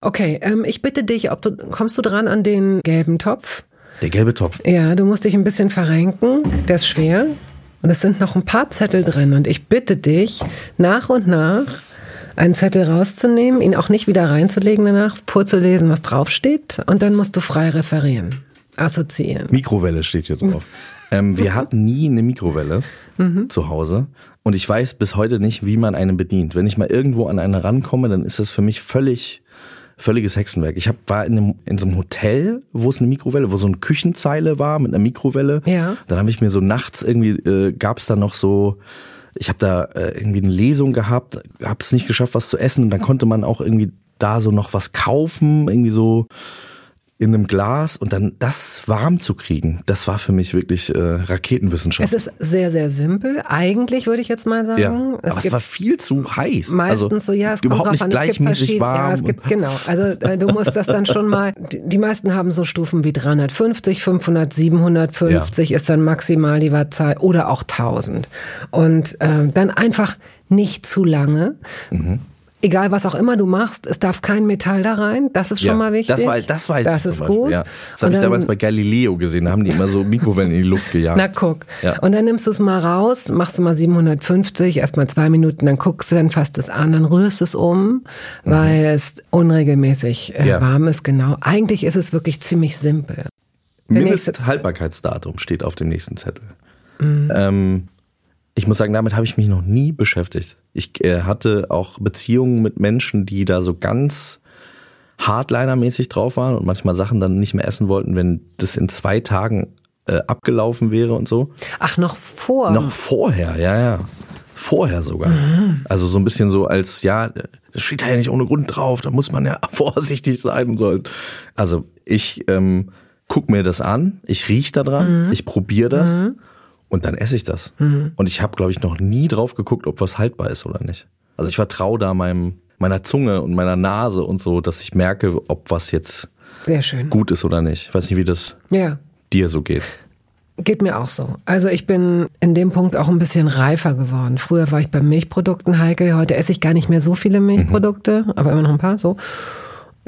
Okay, ähm, ich bitte dich, ob du kommst du dran an den gelben Topf? Der gelbe Topf. Ja, du musst dich ein bisschen verrenken. Der ist schwer. Und es sind noch ein paar Zettel drin. Und ich bitte dich, nach und nach einen Zettel rauszunehmen, ihn auch nicht wieder reinzulegen danach, vorzulesen, was draufsteht. Und dann musst du frei referieren, assoziieren. Mikrowelle steht hier drauf. ähm, wir hatten nie eine Mikrowelle mhm. zu Hause. Und ich weiß bis heute nicht, wie man eine bedient. Wenn ich mal irgendwo an eine rankomme, dann ist das für mich völlig völliges Hexenwerk. Ich hab, war in, einem, in so einem Hotel, wo es eine Mikrowelle, wo so eine Küchenzeile war mit einer Mikrowelle. Ja. Dann habe ich mir so nachts irgendwie, äh, gab es da noch so, ich habe da äh, irgendwie eine Lesung gehabt, habe es nicht geschafft, was zu essen. Und dann konnte man auch irgendwie da so noch was kaufen, irgendwie so in einem Glas und dann das warm zu kriegen, das war für mich wirklich äh, Raketenwissenschaft. Es ist sehr, sehr simpel. Eigentlich würde ich jetzt mal sagen. Ja, es aber es war viel zu heiß. Meistens also, so, ja, es überhaupt kommt nicht an. gleichmäßig es gibt warm. Ja, es gibt, genau. Also äh, du musst das dann schon mal, die, die, meisten haben so Stufen wie 350, 500, 750 ja. ist dann maximal die Wattzahl oder auch 1000. Und äh, dann einfach nicht zu lange. Mhm egal was auch immer du machst, es darf kein Metall da rein. Das ist schon ja, mal wichtig. Das, war, das weiß das ich ist gut. Ja. Das habe ich damals bei Galileo gesehen. Da haben die immer so Mikrowellen in die Luft gejagt. Na guck. Ja. Und dann nimmst du es mal raus, machst du mal 750, erst mal zwei Minuten, dann guckst du, dann fasst es an, dann rührst es um, mhm. weil es unregelmäßig äh, warm ist. Genau. Eigentlich ist es wirklich ziemlich simpel. Mindesthaltbarkeitsdatum steht auf dem nächsten Zettel. Ähm, ich muss sagen, damit habe ich mich noch nie beschäftigt. Ich äh, hatte auch Beziehungen mit Menschen, die da so ganz Hardliner-mäßig drauf waren und manchmal Sachen dann nicht mehr essen wollten, wenn das in zwei Tagen äh, abgelaufen wäre und so. Ach, noch vor. Noch vorher, ja, ja. Vorher sogar. Also so ein bisschen so als, ja, das steht da ja nicht ohne Grund drauf, da muss man ja vorsichtig sein und so. Also ich ähm, guck mir das an, ich riech da dran, ich probiere das und dann esse ich das. Und ich habe, glaube ich, noch nie drauf geguckt, ob was haltbar ist oder nicht. Also ich vertraue da meinem, meiner Zunge und meiner Nase und so, dass ich merke, ob was jetzt Sehr schön. gut ist oder nicht. Ich weiß nicht, wie das Ja. dir so geht. Geht mir auch so. Also ich bin in dem Punkt auch ein bisschen reifer geworden. Früher war ich bei Milchprodukten heikel, heute esse ich gar nicht mehr so viele Milchprodukte, aber immer noch ein paar so.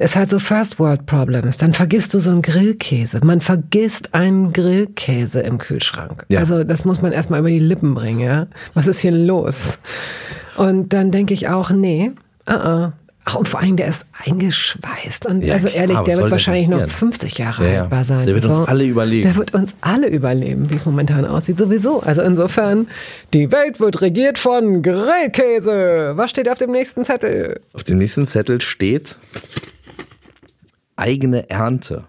Ist halt so First World Problems. Dann vergisst du so einen Grillkäse. Man vergisst einen Grillkäse im Kühlschrank. Ja. Also das muss man erstmal über die Lippen bringen, ja. Was ist hier los? Und dann denke ich auch, nee, uh -uh. Ach, und vor allem, der ist eingeschweißt. Und Ja, also klar, ehrlich, was der wird wahrscheinlich noch passieren? 50 Jahre Ja, haltbar sein. Der wird uns alle überleben. Der wird uns alle überleben, wie es momentan aussieht, sowieso. Also insofern, die Welt wird regiert von Grillkäse. Was steht auf dem nächsten Zettel? Auf dem nächsten Zettel steht eigene Ernte.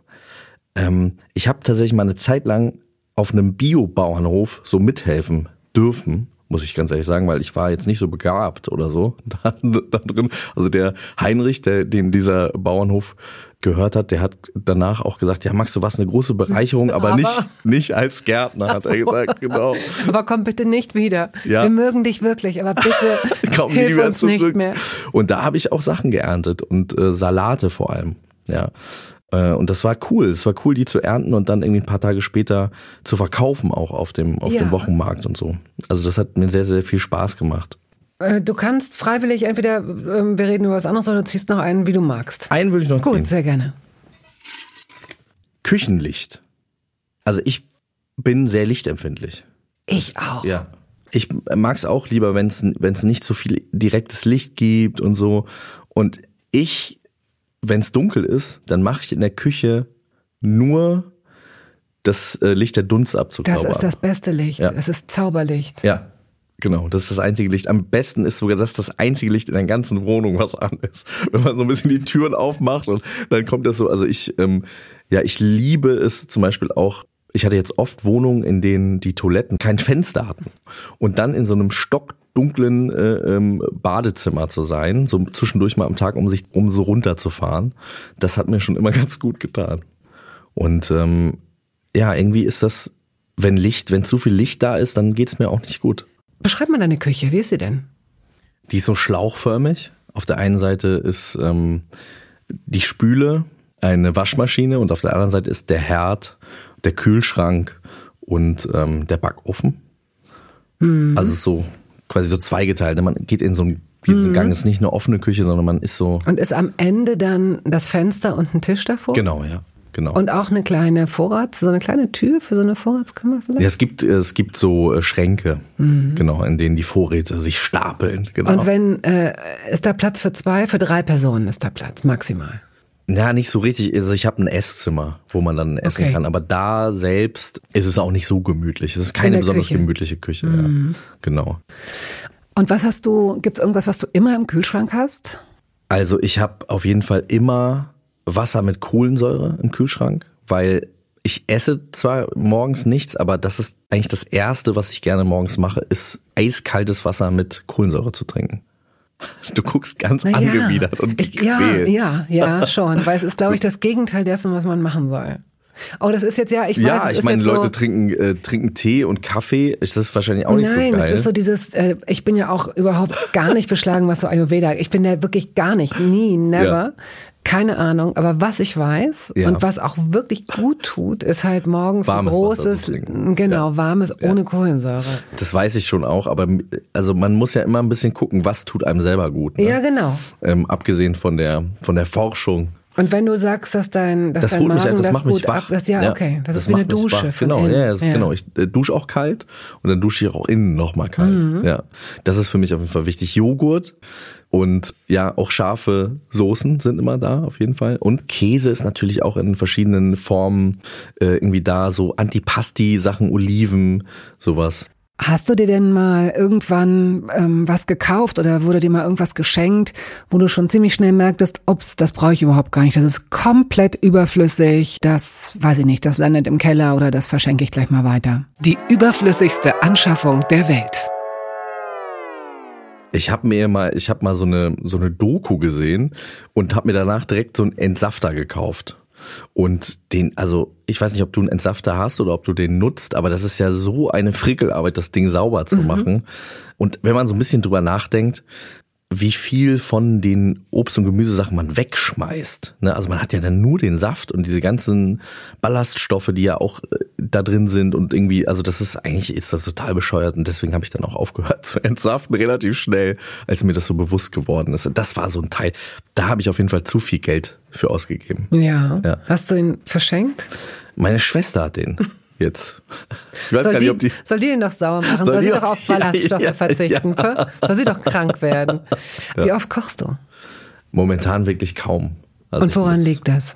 Ähm, ich habe tatsächlich mal eine Zeit lang auf einem Biobauernhof so mithelfen dürfen, muss ich ganz ehrlich sagen, weil ich war jetzt nicht so begabt oder so da, da drin. Also der Heinrich, der, dem dieser Bauernhof gehört hat, der hat danach auch gesagt, ja Max, du warst eine große Bereicherung, aber, Aber- nicht, nicht als Gärtner, hat er gesagt, genau. Aber komm bitte nicht wieder. Ja. Wir mögen dich wirklich, aber bitte Komm hilf uns zurück. nicht mehr. Und da habe ich auch Sachen geerntet und äh, Salate vor allem. Ja. Äh, und das war cool. Es war cool, die zu ernten und dann irgendwie ein paar Tage später zu verkaufen, auch auf dem, auf Ja. dem Wochenmarkt und so. Also das hat mir sehr, sehr viel Spaß gemacht. Äh, Du kannst freiwillig entweder, ähm, wir reden über was anderes, oder du ziehst noch einen, wie du magst. Einen würde ich noch Gut, ziehen. sehr gerne. Küchenlicht. Also ich bin sehr lichtempfindlich. Ich auch. Ja. Ich mag es auch lieber, wenn es nicht so viel direktes Licht gibt und so. Und ich, wenn es dunkel ist, dann mache ich in der Küche nur das äh, Licht der Dunstabzughaube Das ist das beste Licht. Ja. Es ist Zauberlicht. Ja, genau. Das ist das einzige Licht. Am besten ist sogar das das einzige Licht in der ganzen Wohnung, was an ist. Wenn man so ein bisschen die Türen aufmacht und dann kommt das so. Also ich, ähm, ja, ich liebe es zum Beispiel auch. Ich hatte jetzt oft Wohnungen, in denen die Toiletten kein Fenster hatten und dann in so einem stockdunklen äh, ähm, Badezimmer zu sein, so zwischendurch mal am Tag, um sich um so runterzufahren. Das hat mir schon immer ganz gut getan. Und ähm, ja, irgendwie ist das, wenn Licht, wenn zu viel Licht da ist, dann geht's mir auch nicht gut. Beschreib mal deine Küche. Wie ist sie denn? Die ist so schlauchförmig. Auf der einen Seite ist ähm, die Spüle eine Waschmaschine und auf der anderen Seite ist der Herd, der Kühlschrank und ähm, der Backofen. Also so quasi so zweigeteilt. Man geht in so einen, so einen Gang, ist nicht eine offene Küche, sondern man ist so. Und ist am Ende dann das Fenster und ein Tisch davor? Genau, ja. Genau. Und auch eine kleine Vorrats-, so eine kleine Tür für so eine Vorratskammer vielleicht? ja, es gibt, es gibt so äh, Schränke, genau, in denen die Vorräte sich stapeln. Genau. Und wenn, äh, ist da Platz für zwei, für drei Personen ist da Platz, maximal. Ja, nicht so richtig. Also ich habe ein Esszimmer, wo man dann essen Okay. kann, aber da selbst ist es auch nicht so gemütlich. Es ist In keine der besonders Küche. Mhm. gemütliche Küche. Ja. Genau. Und was hast du, gibt's irgendwas, was du immer im Kühlschrank hast? Also ich habe auf jeden Fall immer Wasser mit Kohlensäure im Kühlschrank, weil ich esse zwar morgens nichts, aber das ist eigentlich das Erste, was ich gerne morgens mache, ist eiskaltes Wasser mit Kohlensäure zu trinken. Du guckst ganz Na ja. angewidert und ich, ja, gequält. ja, ja, schon, weil es ist, glaube ich, das Gegenteil dessen, was man machen soll. Oh, das ist jetzt ja, ich weiß, Ja, es ich meine, Leute so, trinken, äh, trinken Tee und Kaffee. Ist das wahrscheinlich auch nicht Nein, so geil. es ist so dieses, äh, ich bin ja auch überhaupt gar nicht beschlagen, was so Ayurveda, ich bin da wirklich gar nicht, nie, never. Ja. Keine Ahnung, aber was ich weiß Ja. und was auch wirklich gut tut, ist halt morgens Warmes ein großes, genau, warmes, ohne Kohlensäure. Das weiß ich schon auch, aber also man muss ja immer ein bisschen gucken, was tut einem selber gut. Ne? Ja, genau. Ähm, abgesehen von der von der Forschung. Und wenn du sagst, dass dein, dass Das dein holt mich, Magen das das macht mich gut wach. ab, das, ja, okay, das, ist wie eine Dusche. Genau, innen. ja, das ist, genau. Ich äh, dusche auch kalt und dann dusche ich auch innen nochmal kalt. Mhm. Ja, das ist für mich auf jeden Fall wichtig. Joghurt und ja, auch scharfe Soßen sind immer da, auf jeden Fall. Und Käse ist natürlich auch in verschiedenen Formen äh, irgendwie da, so Antipasti-Sachen, Oliven, sowas. Hast du dir denn mal irgendwann ähm, was gekauft oder wurde dir mal irgendwas geschenkt, wo du schon ziemlich schnell merktest, ups, das brauche ich überhaupt gar nicht, das ist komplett überflüssig, das weiß ich nicht, das landet im Keller oder das verschenke ich gleich mal weiter. Die überflüssigste Anschaffung der Welt. Ich habe mir mal, ich habe mal so eine so eine Doku gesehen und habe mir danach direkt so einen Entsafter gekauft. Und den, also ich weiß nicht, ob du einen Entsafter hast oder ob du den nutzt, aber das ist ja so eine Frickelarbeit, das Ding sauber zu machen. Und wenn man so ein bisschen drüber nachdenkt, wie viel von den Obst- und Gemüsesachen man wegschmeißt. Ne? Also man hat ja dann nur den Saft und diese ganzen Ballaststoffe, die ja auch äh, da drin sind und irgendwie, also das ist eigentlich ist das total bescheuert und deswegen habe ich dann auch aufgehört zu entsaften relativ schnell, als mir das so bewusst geworden ist. Und das war so ein Teil, da habe ich auf jeden Fall zu viel Geld für ausgegeben. Ja. Ja. Hast du ihn verschenkt? Meine Schwester hat den jetzt. Ich weiß Soll gar die, nicht, ob die soll die ihn doch sauer machen? Soll Soll, die sie doch- auf Ja, Ballaststoffe ja, verzichten? ja. Soll sie doch krank werden? Wie oft kochst du? momentan wirklich kaum. Also Und woran das- liegt das?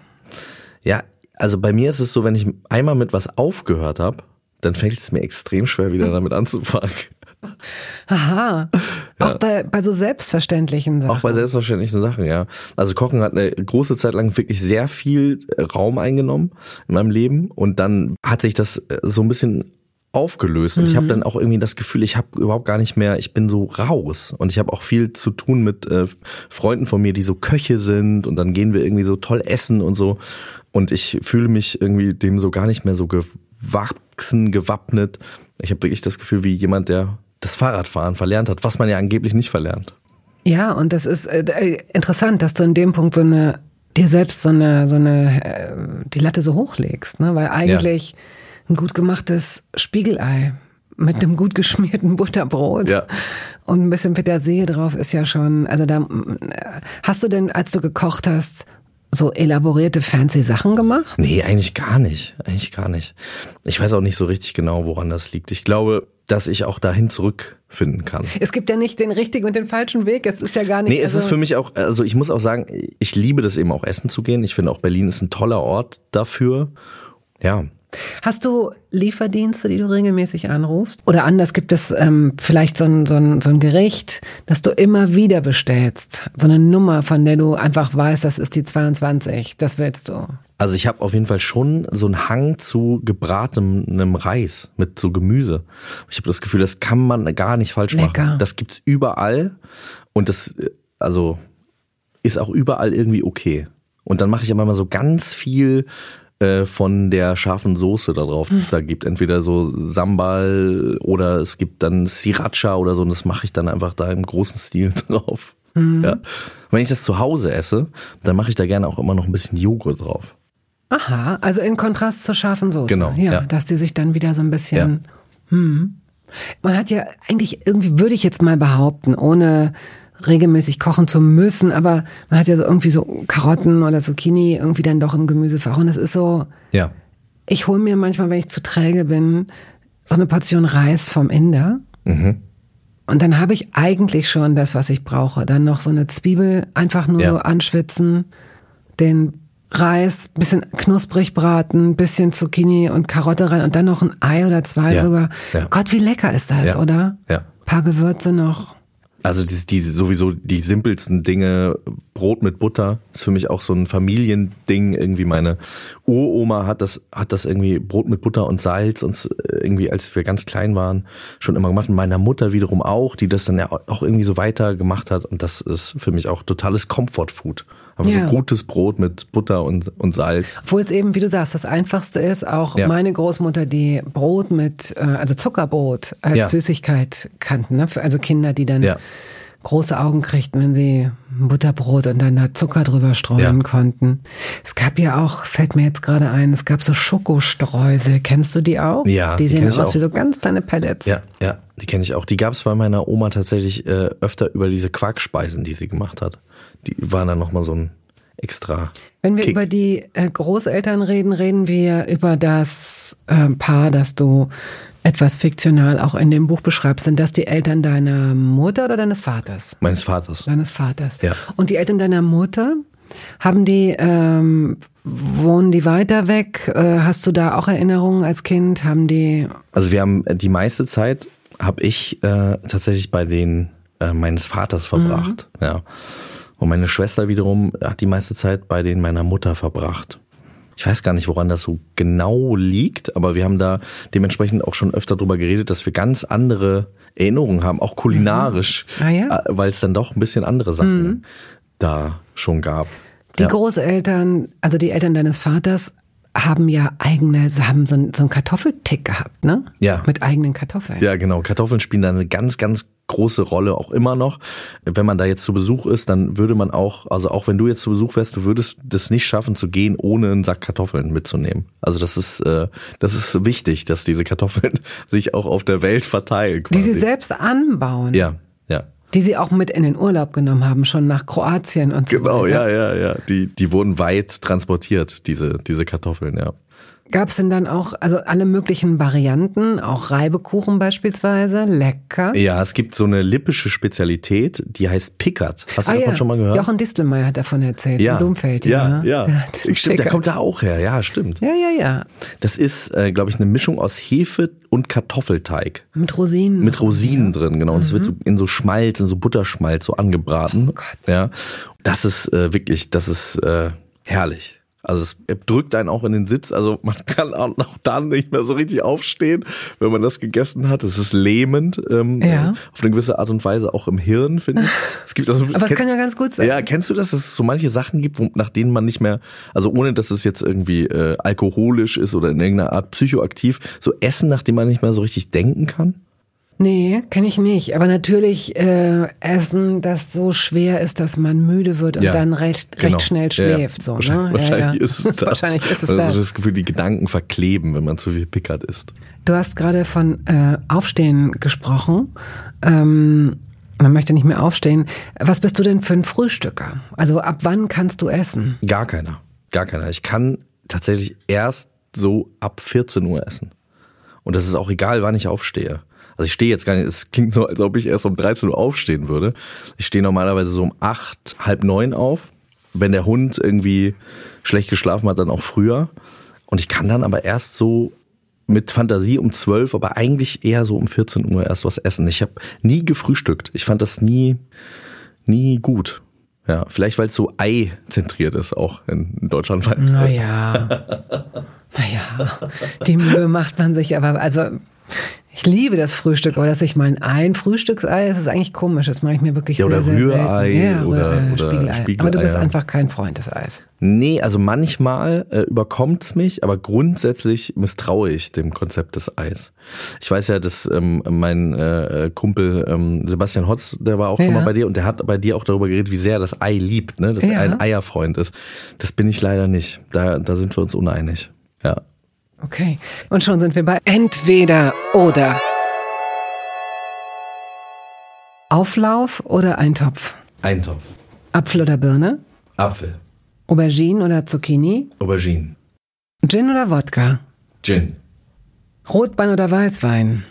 Ja, also bei mir ist es so, wenn ich einmal mit was aufgehört habe, dann fällt es mir extrem schwer, wieder damit anzufangen. Aha. Auch bei, bei so selbstverständlichen Sachen. Auch bei selbstverständlichen Sachen, ja. Also Kochen hat eine große Zeit lang wirklich sehr viel äh, Raum eingenommen in meinem Leben und dann hat sich das äh, so ein bisschen aufgelöst und ich habe dann auch irgendwie das Gefühl, ich habe überhaupt gar nicht mehr, ich bin so raus und ich habe auch viel zu tun mit äh, Freunden von mir, die so Köche sind und dann gehen wir irgendwie so toll essen und so und ich fühle mich irgendwie dem so gar nicht mehr so gewachsen, gewappnet. Ich habe wirklich das Gefühl, wie jemand, der das Fahrradfahren verlernt hat, was man ja angeblich nicht verlernt. Ja, und das ist äh, äh, interessant, dass du in dem Punkt so eine dir selbst so eine, so eine, äh, die Latte so hochlegst, ne? Weil eigentlich ja. ein gut gemachtes Spiegelei mit einem gut geschmierten Butterbrot ja. und ein bisschen Petersilie drauf ist ja schon, also da, hast du denn, als du gekocht hast, so elaborierte fancy Sachen gemacht? Nee, eigentlich gar nicht. Eigentlich gar nicht. Ich weiß auch nicht so richtig genau, woran das liegt. Ich glaube, dass ich auch dahin zurückfinden kann. Es gibt ja nicht den richtigen und den falschen Weg. Es ist ja gar nicht. Nee, es also ist für mich auch, also ich muss auch sagen, ich liebe das eben auch essen zu gehen. Ich finde auch Berlin ist ein toller Ort dafür. Ja, Hast du Lieferdienste, die du regelmäßig anrufst? Oder anders gibt es ähm, vielleicht so ein, so, ein, so ein Gericht, das du immer wieder bestellst? So eine Nummer, von der du einfach weißt, das ist die 22. Das willst du. Also ich habe auf jeden Fall schon so einen Hang zu gebratenem Reis mit so Gemüse. Ich habe das Gefühl, das kann man gar nicht falsch Lecker. machen. Das gibt's überall und das also ist auch überall irgendwie okay. Und dann mache ich immer mal so ganz viel äh, von der scharfen Soße da drauf, die es da gibt. Entweder so Sambal oder es gibt dann Sriracha oder so und das mache ich dann einfach da im großen Stil drauf. Mhm. Ja. Wenn ich das zu Hause esse, dann mache ich da gerne auch immer noch ein bisschen Joghurt drauf. Aha, also in Kontrast zur scharfen Soße. Genau. Ja, ja. dass die sich dann wieder so ein bisschen. Ja. Hm. Man hat ja eigentlich irgendwie, würde ich jetzt mal behaupten, ohne regelmäßig kochen zu müssen, aber man hat ja irgendwie so Karotten oder Zucchini irgendwie dann doch im Gemüsefach. Und das ist so, ja. ich hole mir manchmal, wenn ich zu träge bin, so eine Portion Reis vom Inder. Mhm. Und dann habe ich eigentlich schon das, was ich brauche. Dann noch so eine Zwiebel einfach nur ja. so anschwitzen, den Reis, bisschen knusprig braten, bisschen Zucchini und Karotte rein und dann noch ein Ei oder zwei ja. drüber. Ja. Gott, wie lecker ist das, oder? Ja. Paar Gewürze noch. Also die, die sowieso die simpelsten Dinge, Brot mit Butter, ist für mich auch so ein Familiending. Irgendwie meine Uroma hat das, hat das irgendwie Brot mit Butter und Salz uns irgendwie, als wir ganz klein waren, schon immer gemacht. Und meiner Mutter wiederum auch, die das dann ja auch irgendwie so weiter gemacht hat. Und das ist für mich auch totales Comfort Food. Aber ja. so gutes Brot mit Butter und, und Salz. Obwohl es eben, wie du sagst, das Einfachste ist, auch ja. meine Großmutter, die Brot mit, äh, also Zuckerbrot als ja. Süßigkeit kannten, ne? also Kinder, die dann große Augen kriegten, wenn sie Butterbrot und dann da Zucker drüber streuen konnten. Es gab ja auch, fällt mir jetzt gerade ein, es gab so Schokostreusel. Kennst du die auch? Ja. Die, die sehen aus auch. wie so ganz kleine Pellets. Ja, ja, die kenne ich auch. Die gab es bei meiner Oma tatsächlich äh, öfter über diese Quarkspeisen, die sie gemacht hat die waren dann nochmal so ein extra. Wenn wir Kick. über die äh, Großeltern reden, reden wir über das äh, Paar, das du etwas fiktional auch in dem Buch beschreibst. Sind das die Eltern deiner Mutter oder deines Vaters? Meines Vaters. Deines Vaters. Ja. Und die Eltern deiner Mutter? Haben die, ähm, wohnen die weiter weg? Äh, hast du da auch Erinnerungen als Kind? Haben die? Also wir haben die meiste Zeit habe ich äh, tatsächlich bei den äh, meines Vaters verbracht. Mhm. Ja. Und meine Schwester wiederum hat die meiste Zeit bei den meiner Mutter verbracht. Ich weiß gar nicht, woran das so genau liegt, aber wir haben da dementsprechend auch schon öfter drüber geredet, dass wir ganz andere Erinnerungen haben, auch kulinarisch, mhm. ah, ja? Äh, weil es dann doch ein bisschen andere Sachen mhm. da schon gab. Die ja. Großeltern, also die Eltern deines Vaters, haben ja eigene, sie haben so einen, so einen Kartoffeltick gehabt, ne? Ja. Mit eigenen Kartoffeln. Ja, genau. Kartoffeln spielen da eine ganz, ganz große Rolle auch immer noch. Wenn man da jetzt zu Besuch ist, dann würde man auch, also auch wenn du jetzt zu Besuch wärst, du würdest das nicht schaffen zu gehen, ohne einen Sack Kartoffeln mitzunehmen. Also das ist, äh, das ist wichtig, dass diese Kartoffeln sich auch auf der Welt verteilen. Quasi. Die sie selbst anbauen. Ja, ja. Die sie auch mit in den Urlaub genommen haben, schon nach Kroatien und so. Genau, ja, ja, ja. Die, die wurden weit transportiert, diese, diese Kartoffeln, ja. Gab es denn dann auch, also alle möglichen Varianten, auch Reibekuchen beispielsweise, lecker? Ja, es gibt so eine lippische Spezialität, die heißt Pickert. Hast du ah, davon ja. schon mal gehört? Jochen Distelmeier hat davon erzählt, ja. in Blumfeld. Ja, ja. ja. Der stimmt, der kommt da auch her, ja, stimmt. Ja, ja, ja. Das ist, äh, glaube ich, eine Mischung aus Hefe und Kartoffelteig. Mit Rosinen. Mit Rosinen ja. drin, genau. Und es wird so mhm. in so Schmalz, in so Butterschmalz so angebraten. Oh Gott. Ja. Das ist äh, wirklich, das ist äh, herrlich. Also es drückt einen auch in den Sitz. Also man kann auch dann nicht mehr so richtig aufstehen, wenn man das gegessen hat. Es ist lähmend, ähm, ja. auf eine gewisse Art und Weise auch im Hirn, finde ich. Es gibt also, Aber es kann ja ganz gut sein. Ja, kennst du das, dass es so manche Sachen gibt, wo, nach denen man nicht mehr, also ohne dass es jetzt irgendwie äh, alkoholisch ist oder in irgendeiner Art psychoaktiv, so Essen, nach dem man nicht mehr so richtig denken kann? Nee, kenne ich nicht. Aber natürlich äh, Essen, das so schwer ist, dass man müde wird und Ja, dann recht, genau. recht schnell Ja, ja. schläft. So, wahrscheinlich, ne? Wahrscheinlich ja. ist es das. wahrscheinlich ist es also das. das Gefühl, die Gedanken verkleben, wenn man zu viel Pickard isst. Du hast gerade von äh, Aufstehen gesprochen. Ähm, man möchte nicht mehr aufstehen. Was bist du denn für ein Frühstücker? Also ab wann kannst du essen? Gar keiner. Gar keiner. Ich kann tatsächlich erst so ab 14 Uhr essen. Und das ist auch egal, wann ich aufstehe. Also ich stehe jetzt gar nicht, es klingt so, als ob ich erst um 13 Uhr aufstehen würde. Ich stehe normalerweise so um acht, halb neun auf. Wenn der Hund irgendwie schlecht geschlafen hat, dann auch früher. Und ich kann dann aber erst so mit Fantasie um 12, aber eigentlich eher so um 14 Uhr erst was essen. Ich habe nie gefrühstückt. Ich fand das nie, nie gut. Ja, vielleicht weil es so Ei-zentriert ist, auch in, in Deutschland. Naja. naja. Die Mühe macht man sich aber, also ich liebe das Frühstück, aber dass ich mal ein Frühstücksei, das ist eigentlich komisch. Das mache ich mir wirklich Ja, oder sehr, sehr Rührei selten. Ja, oder- Rührei, oder Spiegelei. Spiegeleier. Aber du bist einfach kein Freund des Eis. Nee, also manchmal äh, überkommt's mich, aber grundsätzlich misstraue ich dem Konzept des Eis. Ich weiß ja, dass ähm, mein äh, Kumpel ähm, Sebastian Hotz, der war auch schon Ja. mal bei dir und der hat bei dir auch darüber geredet, wie sehr er das Ei liebt, ne? dass Ja. er ein Eierfreund ist. Das bin ich leider nicht. Da, da sind wir uns uneinig. Ja. Okay. Und schon sind wir bei entweder oder. Auflauf oder Eintopf? Eintopf. Apfel oder Birne? Apfel. Aubergine oder Zucchini? Aubergine. Gin oder Wodka? Gin. Rotwein oder Weißwein?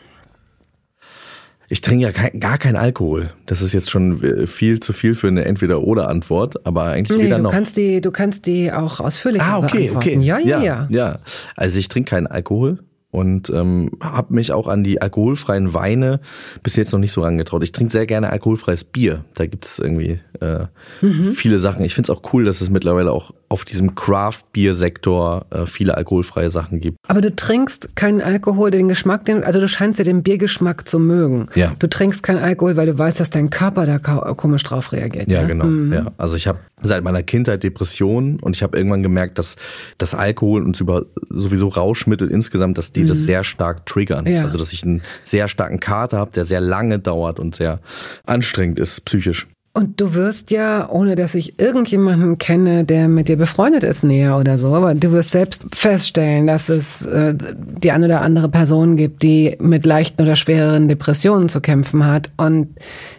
Ich trinke ja kein, gar keinen Alkohol. Das ist jetzt schon äh, viel zu viel für eine Entweder-Oder-Antwort, aber eigentlich Nee, weder du noch. kannst die, du kannst die auch ausführlicher Ah, okay, okay. Ja, ja, ja. ja. Also ich trinke keinen Alkohol und ähm, habe mich auch an die alkoholfreien Weine bis jetzt noch nicht so rangetraut. Ich trinke sehr gerne alkoholfreies Bier. Da gibt's irgendwie äh, Mhm. viele Sachen. Ich finde es auch cool, dass es mittlerweile auch auf diesem Craft-Bier-Sektor äh, viele alkoholfreie Sachen gibt. Aber du trinkst keinen Alkohol, den Geschmack, den, also du scheinst ja den Biergeschmack zu mögen. Ja. Du trinkst keinen Alkohol, weil du weißt, dass dein Körper da komisch drauf reagiert. Ja, genau. Ja. Also ich habe seit meiner Kindheit Depressionen und ich habe irgendwann gemerkt, dass das Alkohol und über sowieso Rauschmittel insgesamt, dass die das sehr stark triggern. Ja. Also dass ich einen sehr starken Kater habe, der sehr lange dauert und sehr anstrengend ist psychisch. Und du wirst ja, ohne dass ich irgendjemanden kenne, der mit dir befreundet ist, näher oder so, aber du wirst selbst feststellen, dass es äh, die eine oder andere Person gibt, die mit leichten oder schwereren Depressionen zu kämpfen hat und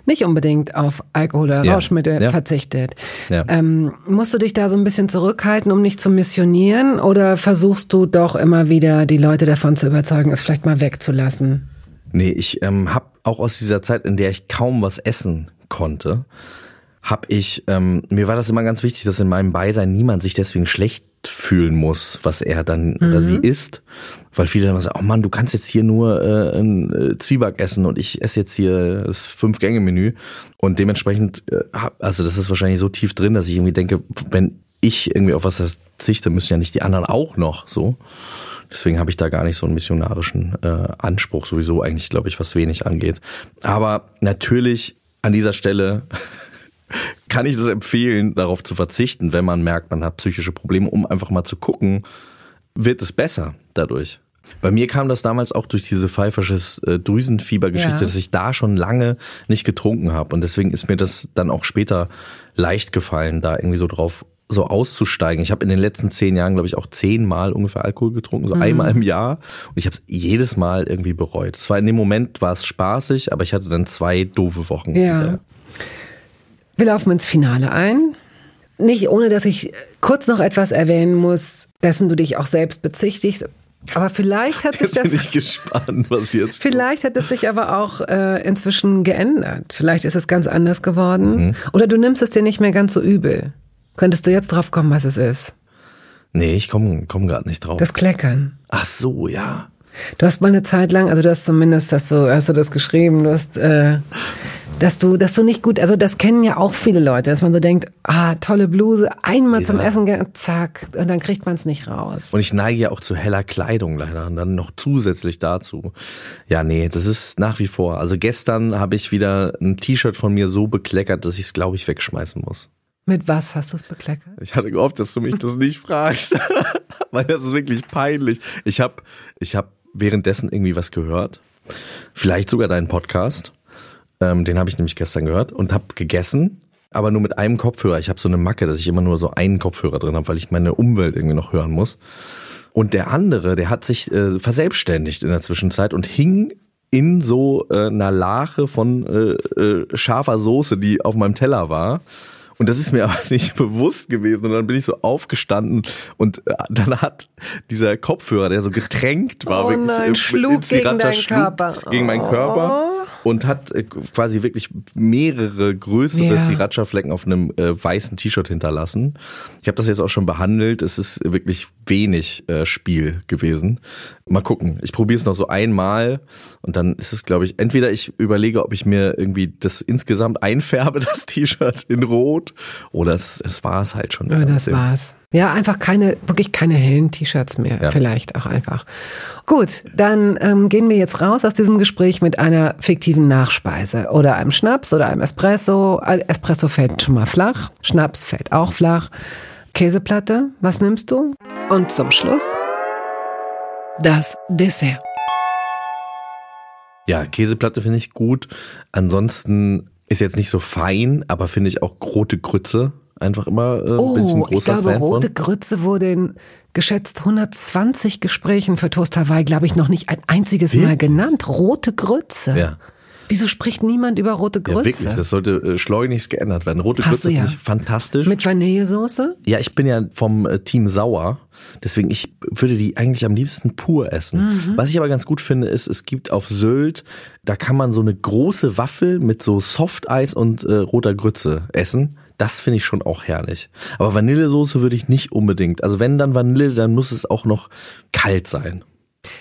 nicht unbedingt auf Alkohol oder Ja, Rauschmittel ja. verzichtet. Ja. Ähm, musst du dich da so ein bisschen zurückhalten, um nicht zu missionieren, oder versuchst du doch immer wieder die Leute davon zu überzeugen, es vielleicht mal wegzulassen? Nee, ich ähm, habe auch aus dieser Zeit, in der ich kaum was essen konnte, habe ich, ähm, mir war das immer ganz wichtig, dass in meinem Beisein niemand sich deswegen schlecht fühlen muss, was er dann oder sie isst. Weil viele dann sagen, oh Mann, du kannst jetzt hier nur äh, ein äh, Zwieback essen und ich esse jetzt hier das Fünf-Gänge-Menü. Und dementsprechend, äh, hab, also das ist wahrscheinlich so tief drin, dass ich irgendwie denke, wenn ich irgendwie auf was verzichte, müssen ja nicht die anderen auch noch so. Deswegen habe ich da gar nicht so einen missionarischen äh, Anspruch sowieso eigentlich, glaube ich, was wenig angeht. Aber natürlich an dieser Stelle kann ich das empfehlen, darauf zu verzichten, wenn man merkt, man hat psychische Probleme, um einfach mal zu gucken, wird es besser dadurch. Bei mir kam das damals auch durch diese pfeifersches äh, Drüsenfiebergeschichte, Ja. dass ich da schon lange nicht getrunken habe. Und deswegen ist mir das dann auch später leicht gefallen, da irgendwie so drauf so auszusteigen. Ich habe in den letzten zehn Jahren, glaube ich, auch zehnmal ungefähr Alkohol getrunken, so einmal im Jahr. Und ich habe es jedes Mal irgendwie bereut. Es war in dem Moment war es spaßig, aber ich hatte dann zwei doofe Wochen. Ja. Wir laufen ins Finale ein. Nicht ohne, dass ich kurz noch etwas erwähnen muss, dessen du dich auch selbst bezichtigst. Aber vielleicht hat sich Jetzt bin das. ich gespannt, was jetzt. Vielleicht hat es sich aber auch äh, inzwischen geändert. Vielleicht ist es ganz anders geworden. Mhm. Oder du nimmst es dir nicht mehr ganz so übel. Könntest du jetzt drauf kommen, was es ist? Nee, ich komme komm gerade nicht drauf. Das Kleckern. Ach so, ja. Du hast mal eine Zeit lang, also du hast zumindest, hast du, hast du das geschrieben, du hast, äh, dass du, dass du nicht gut, also das kennen ja auch viele Leute, dass man so denkt, ah, tolle Bluse, einmal zum Ja. Essen, gehen, zack, und dann kriegt man es nicht raus. Und ich neige ja auch zu heller Kleidung leider. Und dann noch zusätzlich dazu. Ja, nee, das ist nach wie vor. Also gestern habe ich wieder ein T-Shirt von mir so bekleckert, dass ich es, glaube ich, wegschmeißen muss. Mit was hast du es bekleckert? Ich hatte gehofft, dass du mich das nicht fragst. Weil das ist wirklich peinlich. Ich habe ich hab währenddessen irgendwie was gehört. Vielleicht sogar deinen Podcast. Ähm, den habe ich nämlich gestern gehört und habe gegessen, aber nur mit einem Kopfhörer. Ich habe so eine Macke, dass ich immer nur so einen Kopfhörer drin habe, weil ich meine Umwelt irgendwie noch hören muss. Und der andere, der hat sich äh, verselbstständigt in der Zwischenzeit und hing in so äh, einer Lache von äh, äh, scharfer Soße, die auf meinem Teller war. Und das ist mir aber nicht bewusst gewesen. Und dann bin ich so aufgestanden und äh, dann hat dieser Kopfhörer, der so getränkt war, Oh wirklich nein, im- schlug gegen deinen schlug Körper. Gegen meinen Körper und hat äh, quasi wirklich mehrere größere Ja. Sriracha-Flecken auf einem äh, weißen T-Shirt hinterlassen. Ich habe das jetzt auch schon behandelt. Es ist wirklich wenig äh, Spiel gewesen. Mal gucken. Ich probiere es noch so einmal und dann ist es, glaube ich, entweder ich überlege, ob ich mir irgendwie das insgesamt einfärbe, das T-Shirt in Rot, oder es, es war es halt schon. Ja, das war's. Ja, einfach keine, wirklich keine hellen T-Shirts mehr. Ja. Vielleicht auch einfach. Gut, dann ähm, gehen wir jetzt raus aus diesem Gespräch mit einer fiktiven Nachspeise oder einem Schnaps oder einem Espresso. Äh, Espresso fällt schon mal flach, Schnaps fällt auch flach. Käseplatte, was nimmst du? Und zum Schluss das Dessert. Ja, Käseplatte finde ich gut. Ansonsten ist jetzt nicht so fein, aber finde ich auch rote Grütze einfach immer äh, bin ich ein Oh, großer ich glaube, Fan rote von. Grütze wurde in geschätzt 120 Gesprächen für Toast Hawaii, glaube ich, noch nicht ein einziges Mal Wirklich? genannt. Rote Grütze. Ja. Wieso spricht niemand über rote Ja, Grütze? wirklich, das sollte äh, schleunigst geändert werden. Rote Hast Grütze ja. finde ich fantastisch. Mit Vanillesoße? ja, ich bin ja vom äh, Team Sauer, deswegen ich würde die eigentlich am liebsten pur essen. Mhm. Was ich aber ganz gut finde, ist, es gibt auf Sylt, da kann man so eine große Waffel mit so Softeis und äh, roter Grütze essen. Das finde ich schon auch herrlich. Aber Vanillesoße würde ich nicht unbedingt. Also wenn dann Vanille, dann muss es auch noch kalt sein.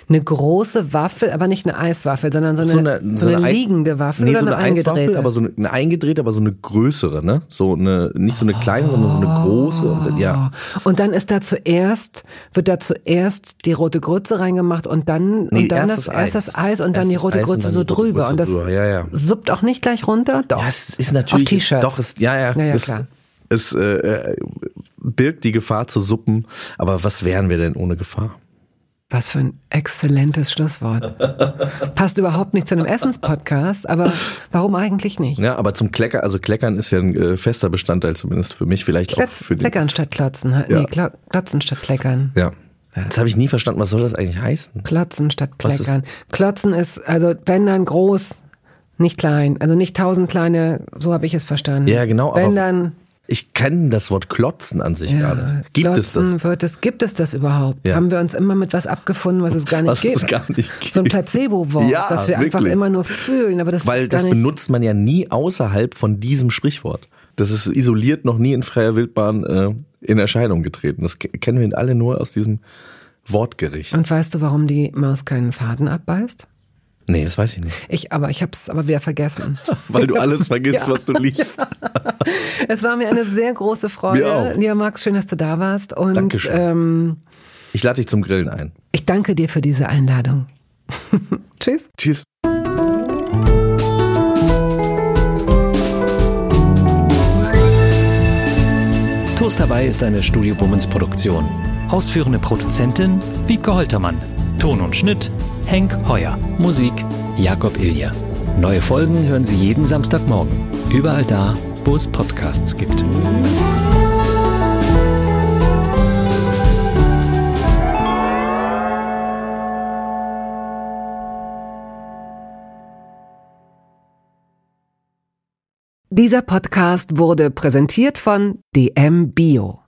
Eine große Waffel, aber nicht eine Eiswaffel, sondern so eine, so eine, Ei- liegende Waffel nee, oder so eine, eine Eiswaffel, eingedrehte. aber so eine, eine eingedrehte, aber so eine größere, ne? So eine, nicht so eine kleine, sondern so eine große. Und, dann- ja. Und dann ist da zuerst, wird da zuerst die rote Grütze reingemacht und dann, Nee, und dann erst das, das erst Eis. das Eis und dann Erst die rote Eis Grütze so drüber. Grütze Und das drüber, ja, ja. suppt auch nicht gleich runter? Doch. Ja, es ist natürlich. Auf T-Shirts. Doch, es, ja, ja. Ja, ja, es, klar. Es äh, äh, birgt die Gefahr zu Suppen. Aber was wären wir denn ohne Gefahr? Was für ein exzellentes Schlusswort. Passt überhaupt nicht zu einem Essenspodcast, aber warum eigentlich nicht? Ja, aber zum Klecker, also Kleckern ist ja ein äh, fester Bestandteil zumindest für mich, vielleicht Kletz, auch für den. Kleckern statt Klotzen. Ja. Nee, Klo Klotzen statt Kleckern. Ja. Das habe ich nie verstanden. Was soll das eigentlich heißen? Klotzen statt Was ist- Kleckern. Klotzen ist, also wenn dann groß, nicht klein. Also nicht tausend kleine, so habe ich es verstanden. Ja, genau, Wenn aber dann, Ich kenne das Wort Klotzen an sich gar ja, nicht. Gibt es Klotzen das? Wird es, gibt es das überhaupt? Ja. Haben wir uns immer mit was abgefunden, was es gar nicht Was gibt? es gar nicht gibt. So ein Placebo-Wort, Ja, das wir einfach wirklich. immer nur fühlen, aber das Weil gar das nicht. benutzt man ja nie außerhalb von diesem Sprichwort. Das ist isoliert noch nie in freier Wildbahn äh, in Erscheinung getreten. Das ke- kennen wir alle nur aus diesem Wortgericht. Und weißt du, warum die Maus keinen Faden abbeißt? Nee, das weiß ich nicht. Ich, aber ich habe es aber wieder vergessen. Weil du alles vergisst, Ja. was du liest. Es war mir eine sehr große Freude. Mir auch. Lieber Max, schön, dass du da warst. Und Dankeschön. ähm, Ich lade dich zum Grillen ein. ich danke dir für diese Einladung. Tschüss. Tschüss. Toast dabei ist eine Studio Bummens Produktion. Ausführende Produzentin Wiebke Holtermann. Ton und Schnitt Henk Heuer. Musik Jakob Ilja. Neue Folgen hören Sie jeden Samstagmorgen. Überall da, wo es Podcasts gibt. Dieser Podcast wurde präsentiert von DM Bio.